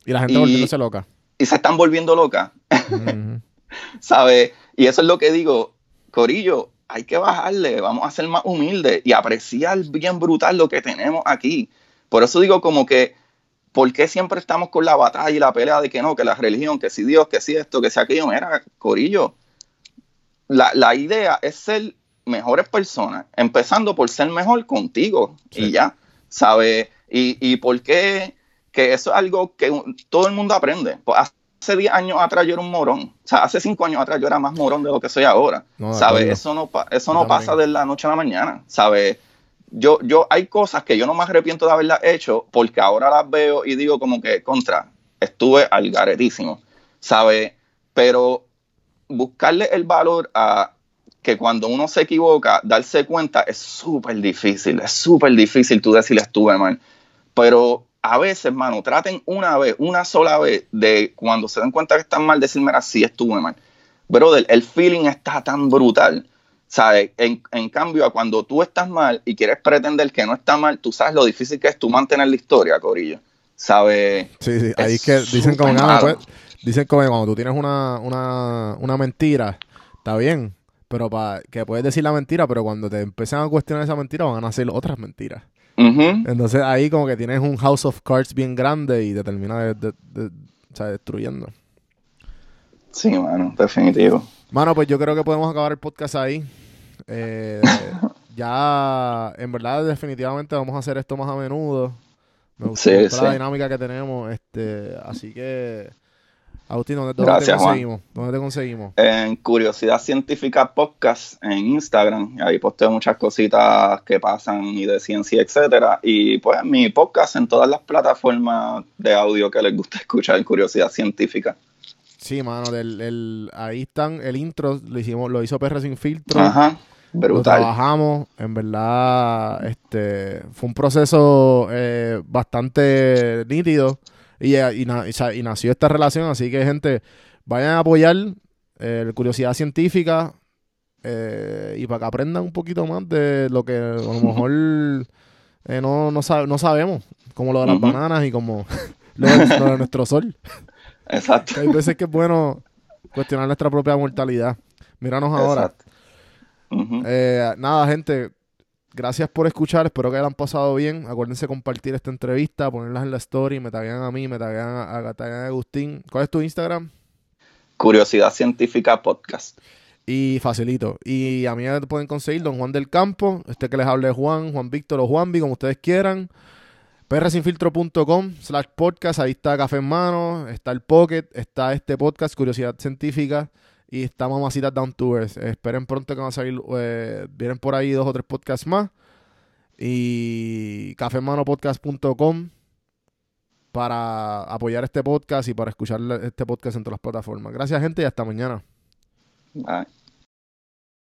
Speaker 1: Y la gente volviéndose loca.
Speaker 2: Y se están volviendo locas. ¿Sabes? Y eso es lo que digo, Corillo, hay que bajarle, vamos a ser más humildes y apreciar bien brutal lo que tenemos aquí. Por eso digo como que, ¿por qué siempre estamos con la batalla y la pelea de que no, que la religión, que si Dios, que si esto, que si aquello? Mira, Corillo, la, idea es ser mejores personas, empezando por ser mejor contigo y ya, ¿sabes? Y, y por qué que eso es algo que todo el mundo aprende. Pues hace 10 años atrás yo era un morón. O sea, hace 5 años atrás yo era más morón de lo que soy ahora. ¿Sabes? Eso no, eso no pasa de la noche a la mañana. ¿Sabes? Yo, yo, hay cosas que yo no me arrepiento de haberlas hecho porque ahora las veo y digo como que contra, estuve al garetísimo. ¿Sabes? Pero buscarle el valor a que cuando uno se equivoca, darse cuenta es súper difícil. Es súper difícil tú decirle estuve mal. Pero a veces, hermano, traten una vez, una sola vez, de cuando se den cuenta que están mal, decirme así estuve mal. Brother, el feeling está tan brutal. ¿Sabes? En, en, cambio, cuando tú estás mal y quieres pretender que no está mal, tú sabes lo difícil que es tú mantener la historia, Corillo. ¿Sabes?
Speaker 1: Sí, sí, ahí es que dicen como, pues, dicen como cuando tú tienes una, una, una mentira, está bien, pero para que puedes decir la mentira, pero cuando te empiezan a cuestionar esa mentira, van a hacer otras mentiras. Entonces ahí como que tienes un house of cards bien grande y te termina destruyendo.
Speaker 2: Sí, mano, definitivo.
Speaker 1: Mano, pues yo creo que podemos acabar el podcast ahí. Eh, ya, en verdad, definitivamente vamos a hacer esto más a menudo. Me gusta la dinámica que tenemos. Este, así que Agustín, ¿dónde, te conseguimos? ¿Dónde te conseguimos?
Speaker 2: En Curiosidad Científica Podcast en Instagram. Ahí posteo muchas cositas que pasan y de ciencia, etcétera. Y pues mi podcast en todas las plataformas de audio que les gusta escuchar, Curiosidad Científica.
Speaker 1: Sí, mano, ahí están, el intro lo hicimos, lo hizo PR Sin Filtro.
Speaker 2: Ajá, brutal. Lo
Speaker 1: trabajamos, en verdad, este, fue un proceso eh, bastante nítido y, nació esta relación, así que gente, vayan a apoyar eh, curiosidad científica eh, y para que aprendan un poquito más de lo que a lo mejor eh, no, no, sabemos, como lo de las bananas y como lo de, nuestro sol.
Speaker 2: Exacto.
Speaker 1: Hay veces que es bueno cuestionar nuestra propia mortalidad. Míranos ahora. nada, gente, gracias por escuchar. Espero que hayan pasado bien. Acuérdense compartir esta entrevista, ponerlas en la story. Me taguean a mí, me taguean a, a, Agustín. ¿Cuál es tu Instagram?
Speaker 2: Curiosidad Científica Podcast.
Speaker 1: Y facilito. Y a mí me pueden conseguir Don Juan del Campo. Este que les hable Juan, Juan Víctor o Juanvi, como ustedes quieran. prsinfiltro.com slash podcast. Ahí está Café en Mano, está el Pocket, está este podcast, Curiosidad Científica y está Mamacitas Down Tours. Esperen pronto que van a salir, eh, vienen por ahí dos o tres podcasts más. Y cafemanopodcast.com para apoyar este podcast y para escuchar este podcast en todas las plataformas. Gracias, gente, y hasta mañana.
Speaker 2: Bye.